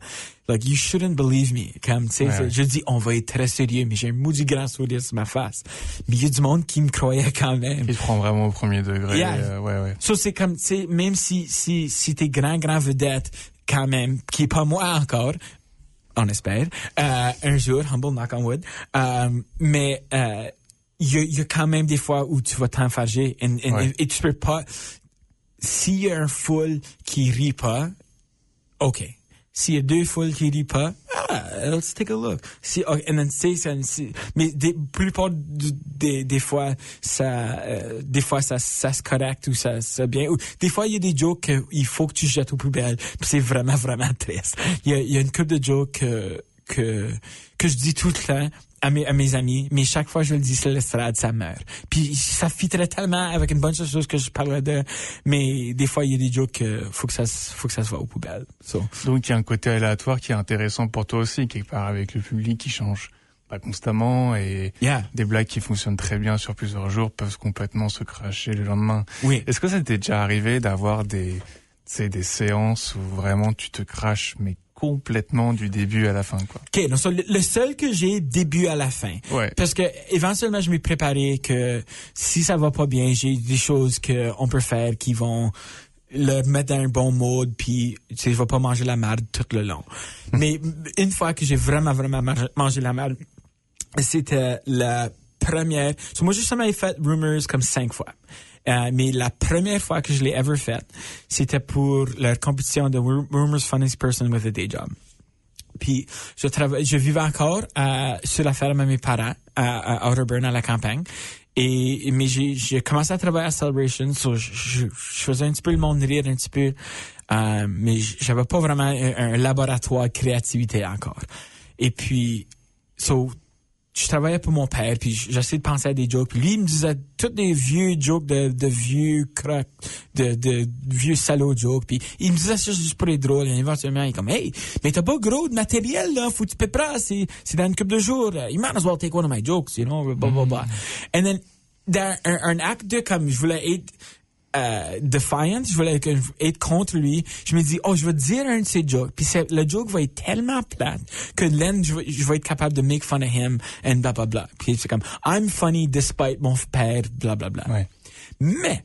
like you shouldn't believe me. Comme tu sais, Ouais, je dis on va être très sérieux, mais j'ai un maudit grand sourire sur ma face. Mais il y a du monde qui me croyait quand même. Il te prend vraiment au premier degré. Yeah. euh, ouais, ouais. Ça, c'est comme, tu sais, même si, si, si t'es grand, grand vedette, quand même, qui est pas moi encore, on espère, euh, un jour, humble knock on wood, euh, mais, euh, il y, y a quand même des fois où tu vas t'enfarger et, et, Ouais. et tu peux pas, s'il y a un foule qui rit pas, OK. S'il y a deux foules qui rient pas, ah, let's take a look. Si, and then, c'est, c'est, mais des, plupart des, des fois, ça, euh, des fois, ça, ça se correcte ou ça, ça bien. Des fois, il y a des jokes qu'il faut que tu jettes aux poubelles. C'est vraiment, vraiment triste. Il y a, il y a une couple de jokes que, que, que je dis tout le temps à mes, à mes amis, mais chaque fois je le dis sur l'estrade, ça meurt. Puis ça fitterait tellement avec une bonne chose que je parlerais de, mais des fois il y a des jokes que faut que ça faut que ça se voit aux poubelles. Donc il y a un côté aléatoire qui est intéressant pour toi aussi quelque part avec le public qui change pas constamment et des blagues qui fonctionnent très bien sur plusieurs jours peuvent complètement se cracher le lendemain. Oui. Est-ce que ça t'est déjà arrivé d'avoir des c'est des séances où vraiment tu te craches mais complètement du début à la fin, quoi. Ok, donc le, seul que j'ai début à la fin. Ouais. Parce que éventuellement je m'ai préparé que si ça va pas bien, j'ai des choses que on peut faire qui vont le mettre dans un bon mode puis tu sais je vais pas manger la merde tout le long. Mais une fois que j'ai vraiment vraiment mangé la merde, c'était la première. So moi justement j'ai fait Rumors comme cinq fois. Euh, mais la première fois que je l'ai ever fait, c'était pour la compétition de Rumors Funniest Person with a Day Job. Puis je travaille, je vivais encore euh, sur la ferme de mes parents à, à à la campagne. Et mais j'ai commencé à travailler à Celebration, so je, je, faisais un petit peu le monde rire un petit peu, euh, mais j'avais pas vraiment un, un, laboratoire de créativité encore. Et puis, so je travaillais pour mon père, puis j'essayais de penser à des jokes. Puis lui, il me disait tous des vieux jokes de, de vieux crocs, de, de, vieux salauds jokes. Puis il me disait ça juste pour être drôle. Et éventuellement, il est comme, hey, mais t'as pas gros de matériel, là, faut que tu prépares, c'est, c'est dans une couple de jours. You might as well take one of my jokes, you know, blah, blah, blah. Mm-hmm. And then, dans un, un acte de comme, je voulais être euh, defiant, je voulais être contre lui. Je me dis, oh, je vais dire un de ses jokes. Puis le joke va être tellement plate que l'end, je, je, vais être capable de make fun of him and blah blah blah. Puis c'est comme, I'm funny despite mon père, blah blah blah. Ouais. Mais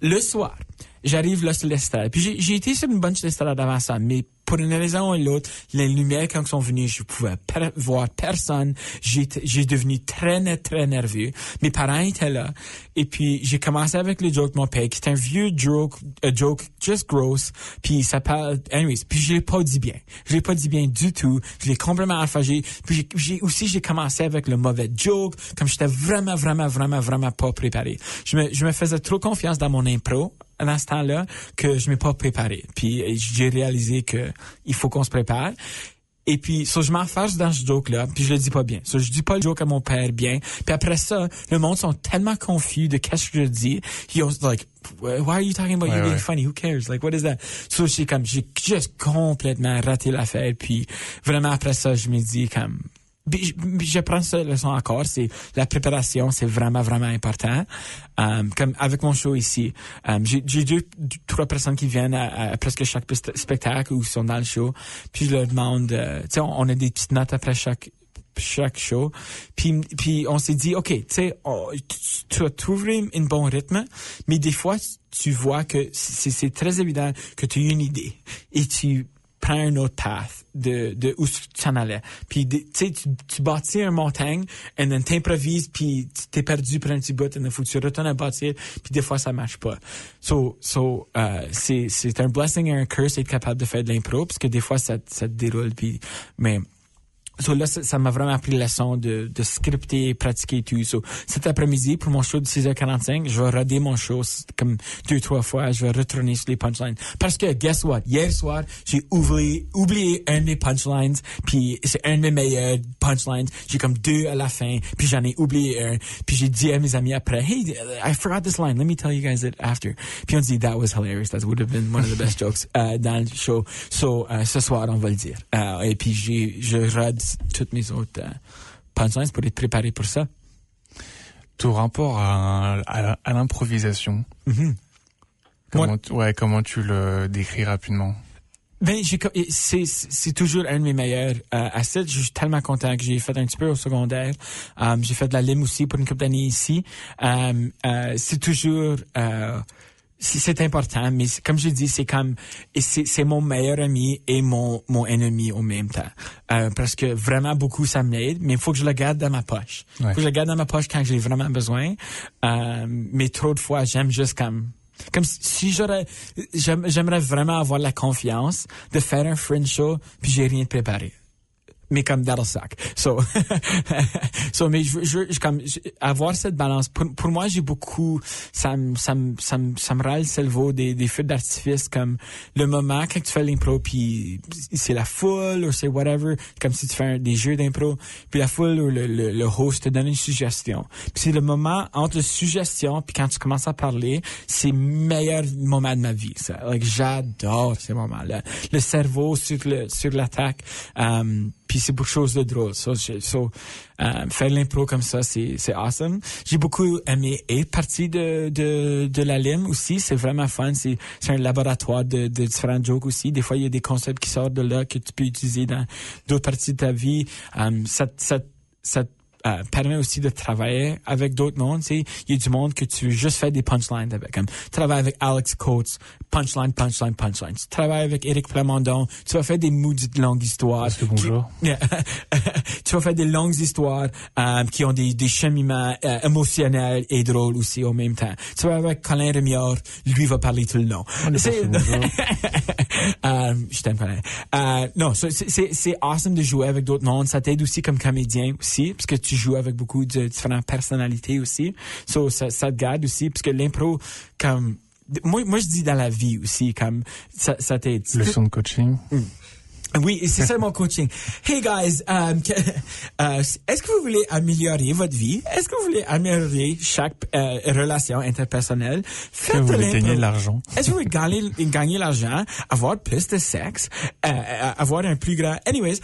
le soir, j'arrive là sur l'estrade. Puis j'ai été sur une bunch d'estrades avant ça, mais pour une raison ou l'autre, les lumières quand sont venues, je pouvais voir personne. J'ai devenu très très nerveux. Mes parents étaient là et puis j'ai commencé avec le joke de mon père qui est un vieux joke, un joke just gross. Puis ça parle, anyways. Puis je l'ai pas dit bien. Je l'ai pas dit bien du tout. Je l'ai complètement alphagé. Puis j'ai aussi j'ai commencé avec le mauvais joke, comme j'étais vraiment vraiment vraiment vraiment pas préparé. Je me je me faisais trop confiance dans mon impro à ce temps-là que je m'ai pas préparé. Puis j'ai réalisé que il faut qu'on se prépare. Et puis, so, je m'enfarge dans ce joke-là, puis je le dis pas bien. So, je dis pas le joke à mon père bien. Puis après ça, le monde sont tellement confus de qu'est-ce que je dis. Ils ont like, why are you talking about you being funny? Who cares? Like, what is that? So, j'ai comme, j'ai juste complètement raté l'affaire. Puis vraiment après ça, je me dis comme, je prends cette leçon encore, c'est la préparation, c'est vraiment, vraiment important. Um, comme avec mon show ici, um, j'ai deux, trois personnes qui viennent à, presque chaque spectacle ou sont dans le show, puis je leur demande, euh, tu sais, on, a des petites notes après chaque chaque show. Puis, puis on s'est dit, OK, tu sais, tu as trouvé un bon rythme, mais des fois, tu vois que c'est très évident que tu as une idée et tu prends un autre path de, de où tu en allais. Puis, tu sais, tu bâtis une montagne, et then t'improvises, puis t'es perdu pour un petit bout, et il faut que tu retournes à bâtir, puis des fois, ça marche pas. So, so euh, c'est, c'est un blessing et un curse d'être capable de faire de l'impro, parce que des fois, ça, ça te déroule, puis, mais So là, ça m'a vraiment appris la leçon de, de scripter, pratiquer tout. So, cet après-midi, pour mon show de 6h45, je vais rader mon show comme deux, trois fois. Je vais retourner sur les punchlines. Parce que, guess what? Hier soir, j'ai oublié, oublié un de mes punchlines, puis c'est un de mes meilleurs punchlines. J'ai comme deux à la fin, puis j'en ai oublié un. Puis j'ai dit à mes amis après, hey, I forgot this line. Let me tell you guys it after. Puis on dit, that was hilarious. That would have been one of the best jokes uh, dans le show. So, uh, ce soir, on va le dire. Uh, et puis je rade toutes mes autres euh, punchlines pour être préparé pour ça. Ton rapport à, à, l'improvisation, mm-hmm. comment, ouais, comment tu le décris rapidement? Ben, c'est, toujours un de mes meilleurs euh, assets. Je suis tellement content que j'ai fait un petit peu au secondaire. Euh, j'ai fait de la lime aussi pour une couple d'années ici. Euh, c'est toujours c'est important, mais comme je dis, c'est comme c'est mon meilleur ami et mon mon ennemi au même temps. Euh, parce que vraiment beaucoup ça m'aide, mais il faut que je le garde dans ma poche. Il faut que je le garde dans ma poche quand j'ai vraiment besoin. Euh, mais trop de fois, j'aime juste comme comme si j'aurais j'aimerais vraiment avoir la confiance de faire un friend show puis j'ai rien préparé. Mais comme that'll suck. So, *laughs* so mais je, je, je comme je- avoir cette balance. Pour, pour moi, j'ai beaucoup, ça me, ça me, ça me, ça me râle le cerveau des, des feux d'artifice comme le moment quand tu fais l'impro puis c'est la foule ou c'est whatever, comme si tu fais des jeux d'impro, puis la foule ou le, le, le host te donne une suggestion. Puis c'est le moment entre suggestion puis quand tu commences à parler, c'est le meilleur moment de ma vie. Ça. Like, j'adore ces moments-là. Le cerveau sur le sur l'attaque. Um, puis c'est de choses de drôle. So, so, euh, faire l'impro comme ça, c'est c'est awesome. J'ai beaucoup aimé et partie de de de la lime aussi. C'est vraiment fun. C'est c'est un laboratoire de de différents jokes aussi. Des fois, il y a des concepts qui sortent de là que tu peux utiliser dans d'autres parties de ta vie. Um, ça ça ça euh, permet aussi de travailler avec d'autres mondes. Il y a du monde que tu veux juste faire des punchlines avec. Comme, tu travailles avec Alex Coates, punchline, punchline, punchline. Tu travailles avec Eric Plamondon, tu vas faire des maudites longues histoires. Que bonjour. Qui- Yeah. *laughs* tu vas faire des longues histoires euh, qui ont des, des cheminements euh, émotionnels et drôles aussi au même temps. Tu vas avec Colin Rémiard, lui va parler tout le long. On est C'est- *laughs* euh, je t'aime Colin. Euh, non, c'est- c'est c'est awesome de jouer avec d'autres mondes. Ça t'aide aussi comme comédien aussi, parce que tu joues avec beaucoup de différentes personnalités aussi. So, ça, ça te garde aussi, parce que l'impro, comme moi, moi je dis dans la vie aussi, comme ça, ça t'aide. Leçon de coaching. Oui, c'est ça mon coaching. Hey guys, um, *laughs* euh, est-ce que vous voulez améliorer votre vie? Est-ce que vous voulez améliorer chaque euh, relation interpersonnelle? Que Faites vous voulez gagner de l'argent? Est-ce que vous voulez gagner, gagner l'argent, avoir plus de sexe, euh, avoir un plus grand... Anyways,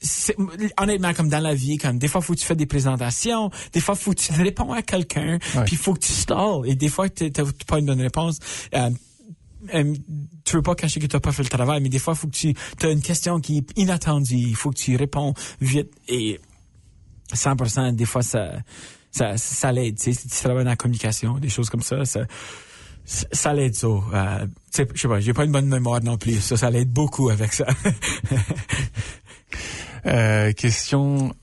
c'est- honnêtement, comme dans la vie, comme des fois, faut que tu fais des présentations, des fois, faut que tu réponds à quelqu'un, puis faut que tu stalls, et des fois, tu n'as pas une bonne réponse. Euh, euh, tu veux pas cacher que tu n'as pas fait le travail, mais des fois, il faut que tu as une question qui est inattendue. Il faut que tu réponds vite et 100%, des fois, ça, ça, ça l'aide. Tu sais, si tu travailles dans la communication, des choses comme ça, ça, ça, l'aide ça. Euh, je sais pas, j'ai pas une bonne mémoire non plus. Ça, ça l'aide beaucoup avec ça. *laughs* Euh, question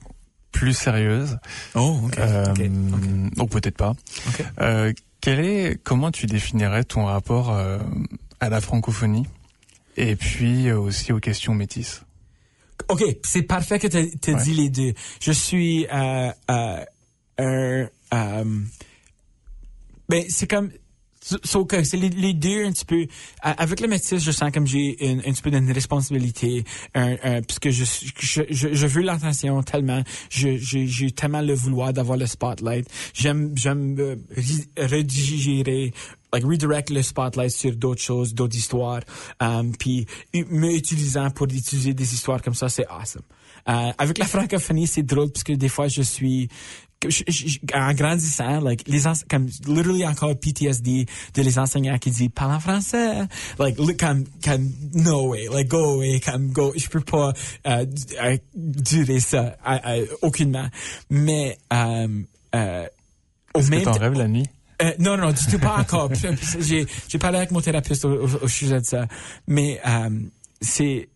plus sérieuse. oh, ok. Euh, ok, Ou peut-être pas. ok. Quel est, comment tu définirais ton rapport euh, à la francophonie et puis euh, aussi aux questions métisses? OK, c'est parfait que tu Ouais. dit les deux. Je suis euh, euh, un... euh, ben, c'est comme... so que c'est les, deux un petit peu... Avec le métis, je sens comme j'ai une, un petit peu d'une responsabilité, un, un, parce que je, je, je, veux l'attention tellement, je, j'ai tellement le vouloir d'avoir le spotlight. J'aime, j'aime euh, like redirect le spotlight sur d'autres choses, d'autres histoires, um, puis me utilisant pour utiliser des histoires comme ça, c'est awesome. Euh, avec la francophonie, c'est drôle parce que des fois je suis je- je- je- en grandissant, like les comme literally encore PTSD de les enseignants qui disent parle en français, like li- comme comme no way, like go away, comme go, je peux pas euh, euh, durer ça euh, euh, aucunement, mais euh, euh, au Est-ce que même t'en temps- rêves la nuit? Euh, non, non, du tout pas encore. *laughs* j'ai, j'ai parlé avec mon thérapeute au, au- au sujet de ça. Mais euh, c'est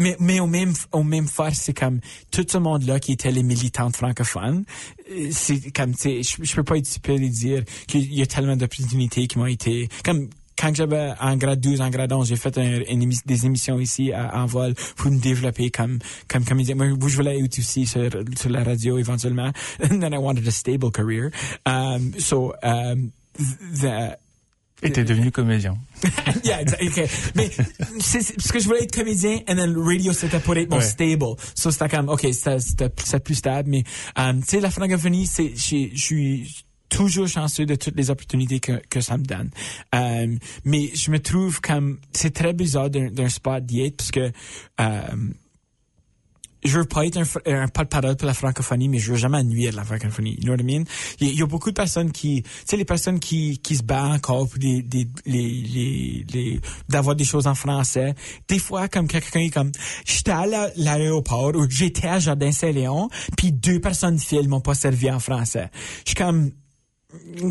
mais, mais au même au même force, c'est comme tout ce monde-là qui était les militantes francophones. euh, C'est comme tu sais, je, je peux pas être stupide et dire qu'il y a tellement d'opportunités qui m'ont été comme quand j'avais en grade 12, en grade 11, j'ai fait un- une des émissions ici à, en vol pour me développer comme comme comédien. Moi, je voulais être aussi sur, sur la radio éventuellement. And *laughs* then I wanted a stable career. Um, so, um, the, Et t'es devenu comédien. *laughs* yeah, exactly. Okay. Mais c'est parce que je voulais être comédien, et then radio c'était pour être mon Ouais. stable. So c'était comme, ok, c'était plus stable. Mais um, tu sais, la francophonie, c'est, je suis toujours chanceux de toutes les opportunités que, que ça me donne. Um, mais je me trouve comme, c'est très bizarre d'un d'un spot d'y être parce que um, je veux pas être un, un porte-parole pour la francophonie, mais je veux jamais nuire la francophonie. You know what I mean? Il y, a- beaucoup de personnes qui, tu sais, les personnes qui, qui se battent encore pour des, des, les, les, les, d'avoir des choses en français. Des fois, comme quelqu'un est comme, j'étais à la- l'aéroport ou j'étais à Jardin Saint-Léon, puis deux personnes de fil m'ont pas servi en français. Je suis comme,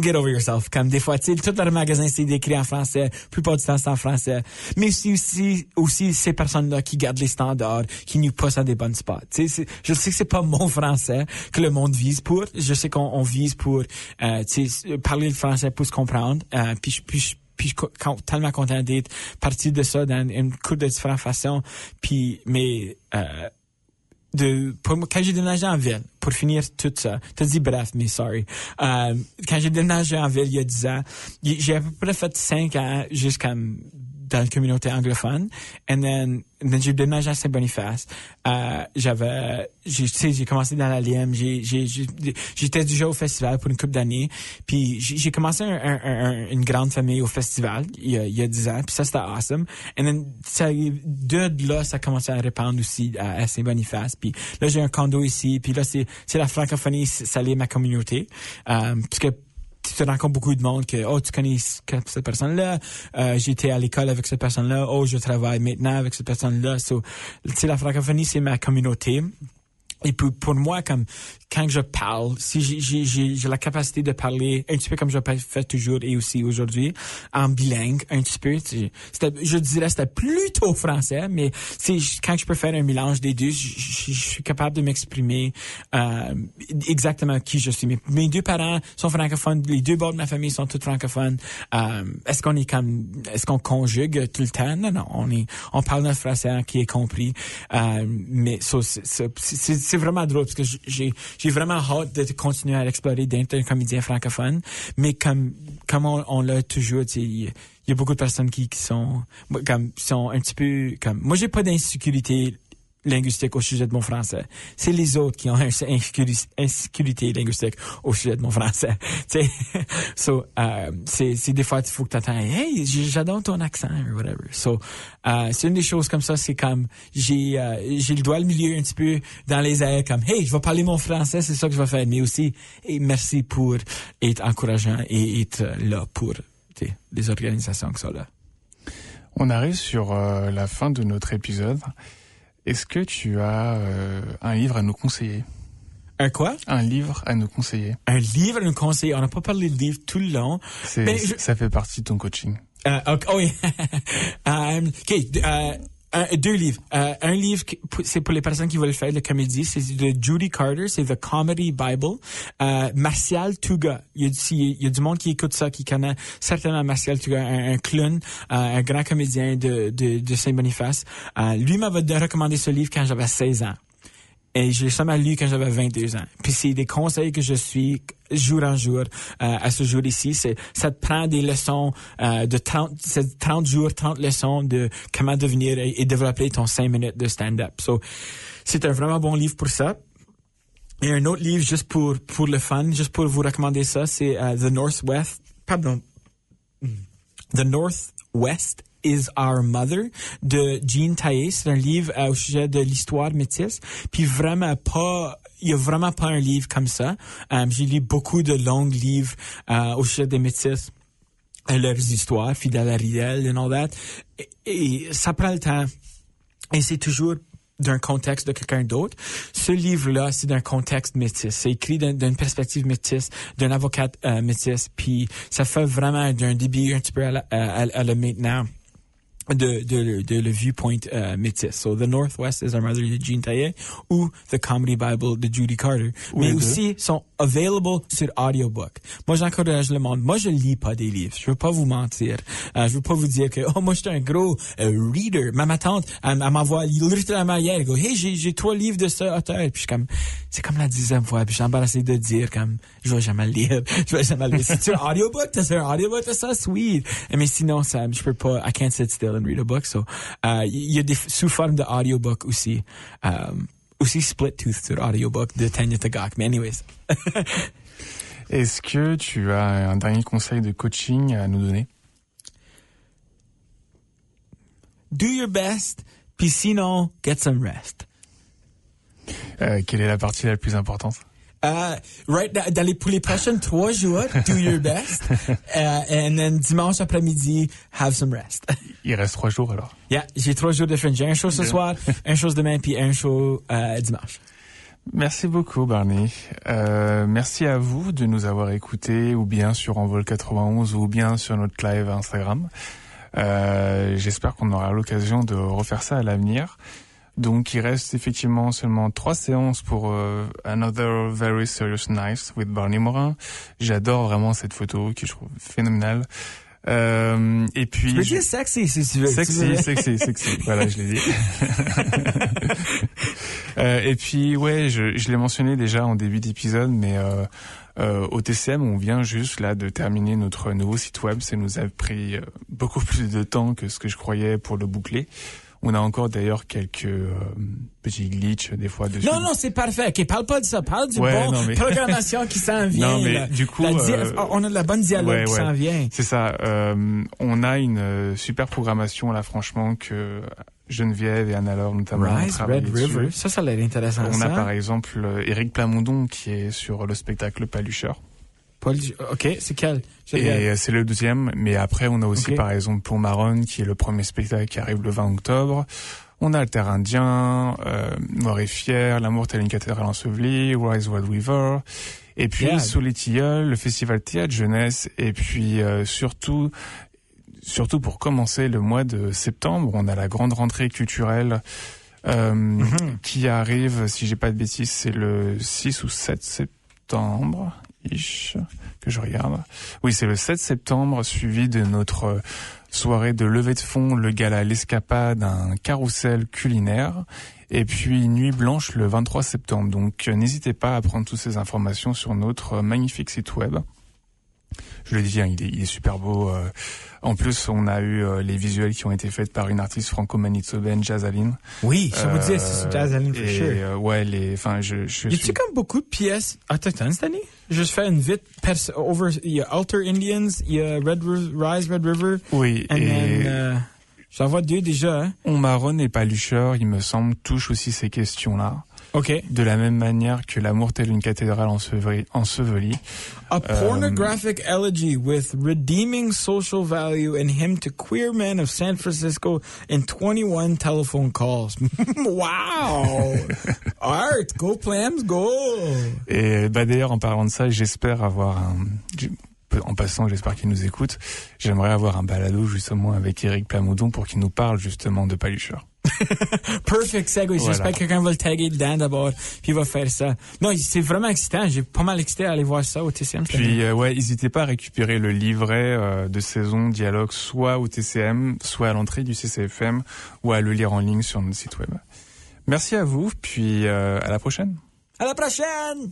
get over yourself. Comme des fois, tu sais, tout leur magasin, c'est écrit en français. Plupart du temps, c'est en français. Mais c'est aussi, aussi ces personnes-là qui gardent les standards, qui nous poussent à des bonnes spots. Tu sais, je sais que c'est pas mon français que le monde vise pour. Je sais qu'on on vise pour, euh, tu sais, parler le français pour se comprendre. Euh, puis, puis, puis je suis tellement content d'être partie de ça dans une couple de différentes façons. Puis, mais, euh, de pour, quand j'ai déménagé en ville, pour finir tout ça, t'as dit bref, mais sorry. Euh, quand j'ai déménagé en ville il y a 10 ans, j'ai à peu près fait 5 ans jusqu'à dans la communauté anglophone. Et then, then j'ai déménagé à Saint-Boniface. Euh, j'avais, tu sais, j'ai commencé dans la LIM. J'étais déjà au festival pour une couple d'années. Puis j'ai commencé un, un, une grande famille au festival il y a, il y a 10 ans. Puis ça, c'était awesome. Et then, ça, de là, ça a commencé à répandre aussi à, Saint-Boniface. Puis là, j'ai un condo ici. Puis là, c'est, c'est la francophonie, ça l'est ma communauté. Euh, parce que tu te rencontres beaucoup de monde que oh tu connais cette personne là euh, j'étais à l'école avec cette personne là oh je travaille maintenant avec cette personne là so, tu sais la francophonie c'est ma communauté et pour, pour moi, comme quand je parle, si j'ai la capacité de parler un petit peu comme je fais toujours et aussi aujourd'hui, en bilingue, un petit peu, je dirais c'était plutôt français, mais quand je peux faire un mélange des deux, je, suis capable de m'exprimer euh, exactement qui je suis. Mes, mes, deux parents sont francophones, les deux bords de ma famille sont tous francophones. Euh, est-ce qu'on est comme, est-ce qu'on conjugue tout le temps? Non, non, on est, on parle notre français qui est compris. Euh, mais c'est c'est vraiment drôle parce que j'ai j'ai vraiment hâte de continuer à l'explorer d'être un comédien francophone. Mais comme comme on, l'a toujours, il y a beaucoup de personnes qui, qui sont comme sont un petit peu comme moi j'ai pas d'insécurité linguistique au sujet de mon français. C'est les autres qui ont une insécurité linguistique au sujet de mon français. *laughs* *laughs* so, euh, c'est des fois il faut que tu attends hey j'adore ton accent ou whatever. So, euh, c'est une des choses comme ça c'est comme j'ai euh, j'ai le doigt le milieu un petit peu dans les airs comme hey je vais parler mon français c'est ça que je vais faire mais aussi et merci pour être encourageant et être là pour les organisations qui sont là. On arrive sur euh, la fin de notre épisode. Est-ce que tu as euh, un livre à nous conseiller? Un quoi? Un livre à nous conseiller. Un livre à nous conseiller. On n'a pas parlé de livre tout le long. Ça fait partie de ton coaching. Euh, ok, oh oui. um, *laughs* ok, uh, deux livres. Euh, un livre, c'est pour les personnes qui veulent faire de la comédie, c'est de Judy Carter, c'est The Comedy Bible. Euh, Martial Tuga, il y, a, du monde qui écoute ça, qui connaît certainement Martial Tuga, un, un clown, euh, un grand comédien de, de, de Saint-Boniface. Euh, lui m'avait recommandé ce livre quand j'avais 16 ans. Et l'ai seulement lu quand j'avais 22 ans. Puis c'est des conseils que je suis jour en jour euh, à ce jour ici. C'est, ça te prend des leçons euh, de 30, 30 jours, 30 leçons de comment devenir et, développer ton 5 minutes de stand-up. So, c'est un vraiment bon livre pour ça. Et un autre livre juste pour, pour le fun, juste pour vous recommander ça, c'est uh, The Northwest, pardon, The Northwest is Our Mother de Jean Taillé. C'est un livre euh, au sujet de l'histoire métisse. Puis vraiment pas, il y a vraiment pas un livre comme ça. Euh, J'ai lu beaucoup de longs livres euh, au sujet des métis, leurs histoires, Fidèle Ariel and all that. Et, ça prend le temps. Et c'est toujours d'un contexte de quelqu'un d'autre. Ce livre-là, c'est d'un contexte métis. C'est écrit d'une perspective métisse, d'un avocat euh, métis, puis ça fait vraiment d'un début un petit peu à le maintenant de, de, de le viewpoint euh, métis. So, The Northwest is Our Mother de Jean Taillet ou The Comedy Bible de Judy Carter. mais aussi sont available sur audiobook. Moi, j'encourage le monde. Moi, je lis pas des livres. Je veux pas vous mentir. Euh, je veux pas vous dire que, oh, moi, je suis un gros euh, reader. Ma, ma tante, elle, elle m'envoie littéralement hier, elle go, hey, j'ai, j'ai trois livres de ce auteur. Puis je suis comme, c'est comme la dixième fois. Puis je suis embarrassé de dire, comme, je vais jamais lire. *laughs* je vais jamais lire. C'est un audiobook? T'as un audiobook de ça? Sweet. Mais sinon, ça, je peux pas, I can't sit still and read a book. So, uh, a des sous formes de audiobook aussi. Um, aussi Split Tooth sur audiobook de Tanya Tagak. Mais anyways. *laughs* Est-ce que tu as un dernier conseil de coaching à nous donner? Do your best, puis sinon, get some rest. Euh, quelle est la partie la plus importante? Uh, right, dans les, pour les prochains trois jours, do your best. *laughs* Uh, and then dimanche après-midi, have some rest. Il reste trois jours alors. Yeah, j'ai trois jours de fin. J'ai un show ce soir, un show demain, puis un show euh, dimanche. Merci beaucoup Barney. Euh, merci à vous de nous avoir écoutés ou bien sur Envol 91 ou bien sur notre live Instagram. Euh, J'espère qu'on aura l'occasion de refaire ça à l'avenir. Donc il reste effectivement seulement trois séances pour euh, Another Very Serious Night with Barney Morin. J'adore vraiment cette photo que je trouve phénoménale. Euh, et puis. Tu peux dire sexy si tu veux. Sexy, sexy, sexy. *laughs* voilà, je l'ai dit. *laughs* euh, et puis, ouais, je, je l'ai mentionné déjà en début d'épisode, mais euh, euh, au TCM, on vient juste là de terminer notre nouveau site web. Ça nous a pris euh, beaucoup plus de temps que ce que je croyais pour le boucler. On a encore d'ailleurs quelques euh, petits glitches des fois dessus. Non, non, c'est parfait. Ok, parle pas de ça. Parle du ouais, bon mais... *laughs* programmation *laughs* qui s'en vient. Non, mais là. du coup, euh... on a de la bonne dialogue ouais, qui s'en vient. C'est ça. Euh, on a une euh, super programmation là, franchement, que Geneviève et Anna-Laure notamment Rise, Red River. Ça, ça a l'air intéressant. On ça. a par exemple Eric Plamondon qui est sur le spectacle Palucheur. Paul, ok, c'est quel Et c'est le deuxième, mais après on a aussi okay. par exemple Plomb Marron qui est le premier spectacle qui arrive le 20 octobre. On a le Terre Indien, euh, Noir et Fier, L'amour tel une cathédrale ensevelie, Rise Wild River, et puis yeah. Sous les tilleuls, le Festival Théâtre Jeunesse, et puis euh, surtout, surtout pour commencer le mois de septembre, on a la grande rentrée culturelle euh, mm -hmm. qui arrive, si j'ai pas de bêtises, c'est le 6 ou 7 septembre que je regarde. Oui, c'est le 7 septembre, suivi de notre soirée de levée de fonds, le gala L'Escapade, un carrousel culinaire. Et puis Nuit Blanche le 23 septembre. Donc n'hésitez pas à prendre toutes ces informations sur notre magnifique site web. Je le dis, hein, il, est, il, est, super beau. Euh, en plus, on a eu euh, les visuels qui ont été faits par une artiste franco-manitobaine, Jazzaline. Oui, je euh, vous disais, c'est Jazzaline, for et, sure. Euh, ouais, les, enfin, je, je y a-tu comme beaucoup de pièces? Autochtones cette année? Juste faire une vite, over, il y a Alter Indians, il y a Red Rise, Red River. Oui, and et... Then, J'en vois deux déjà, hein? On Marronne et Palucheur, il me semble, touche aussi ces questions-là. Ok. De la même manière que l'amour tel une cathédrale ensevelie. ensevelie. A pornographic um, elegy with redeeming social value and hymn to queer men of San Francisco in 21 telephone calls. *laughs* wow! *laughs* Art, go plans, go! Et bah d'ailleurs, en parlant de ça, j'espère avoir un... En passant, j'espère qu'il nous écoute. J'aimerais avoir un balado justement avec Eric Plamondon pour qu'il nous parle justement de Palucheur. *laughs* Perfect segue. Voilà. J'espère que quelqu'un va le taguer dedans d'abord, puis il va faire ça. Non, c'est vraiment excitant. J'ai pas mal excité à aller voir ça au TCM. Puis, euh, ouais, n'hésitez pas à récupérer le livret euh, de saison dialogue soit au TCM, soit à l'entrée du CCFM, ou à le lire en ligne sur notre site web. Merci à vous, puis euh, à la prochaine. À la prochaine!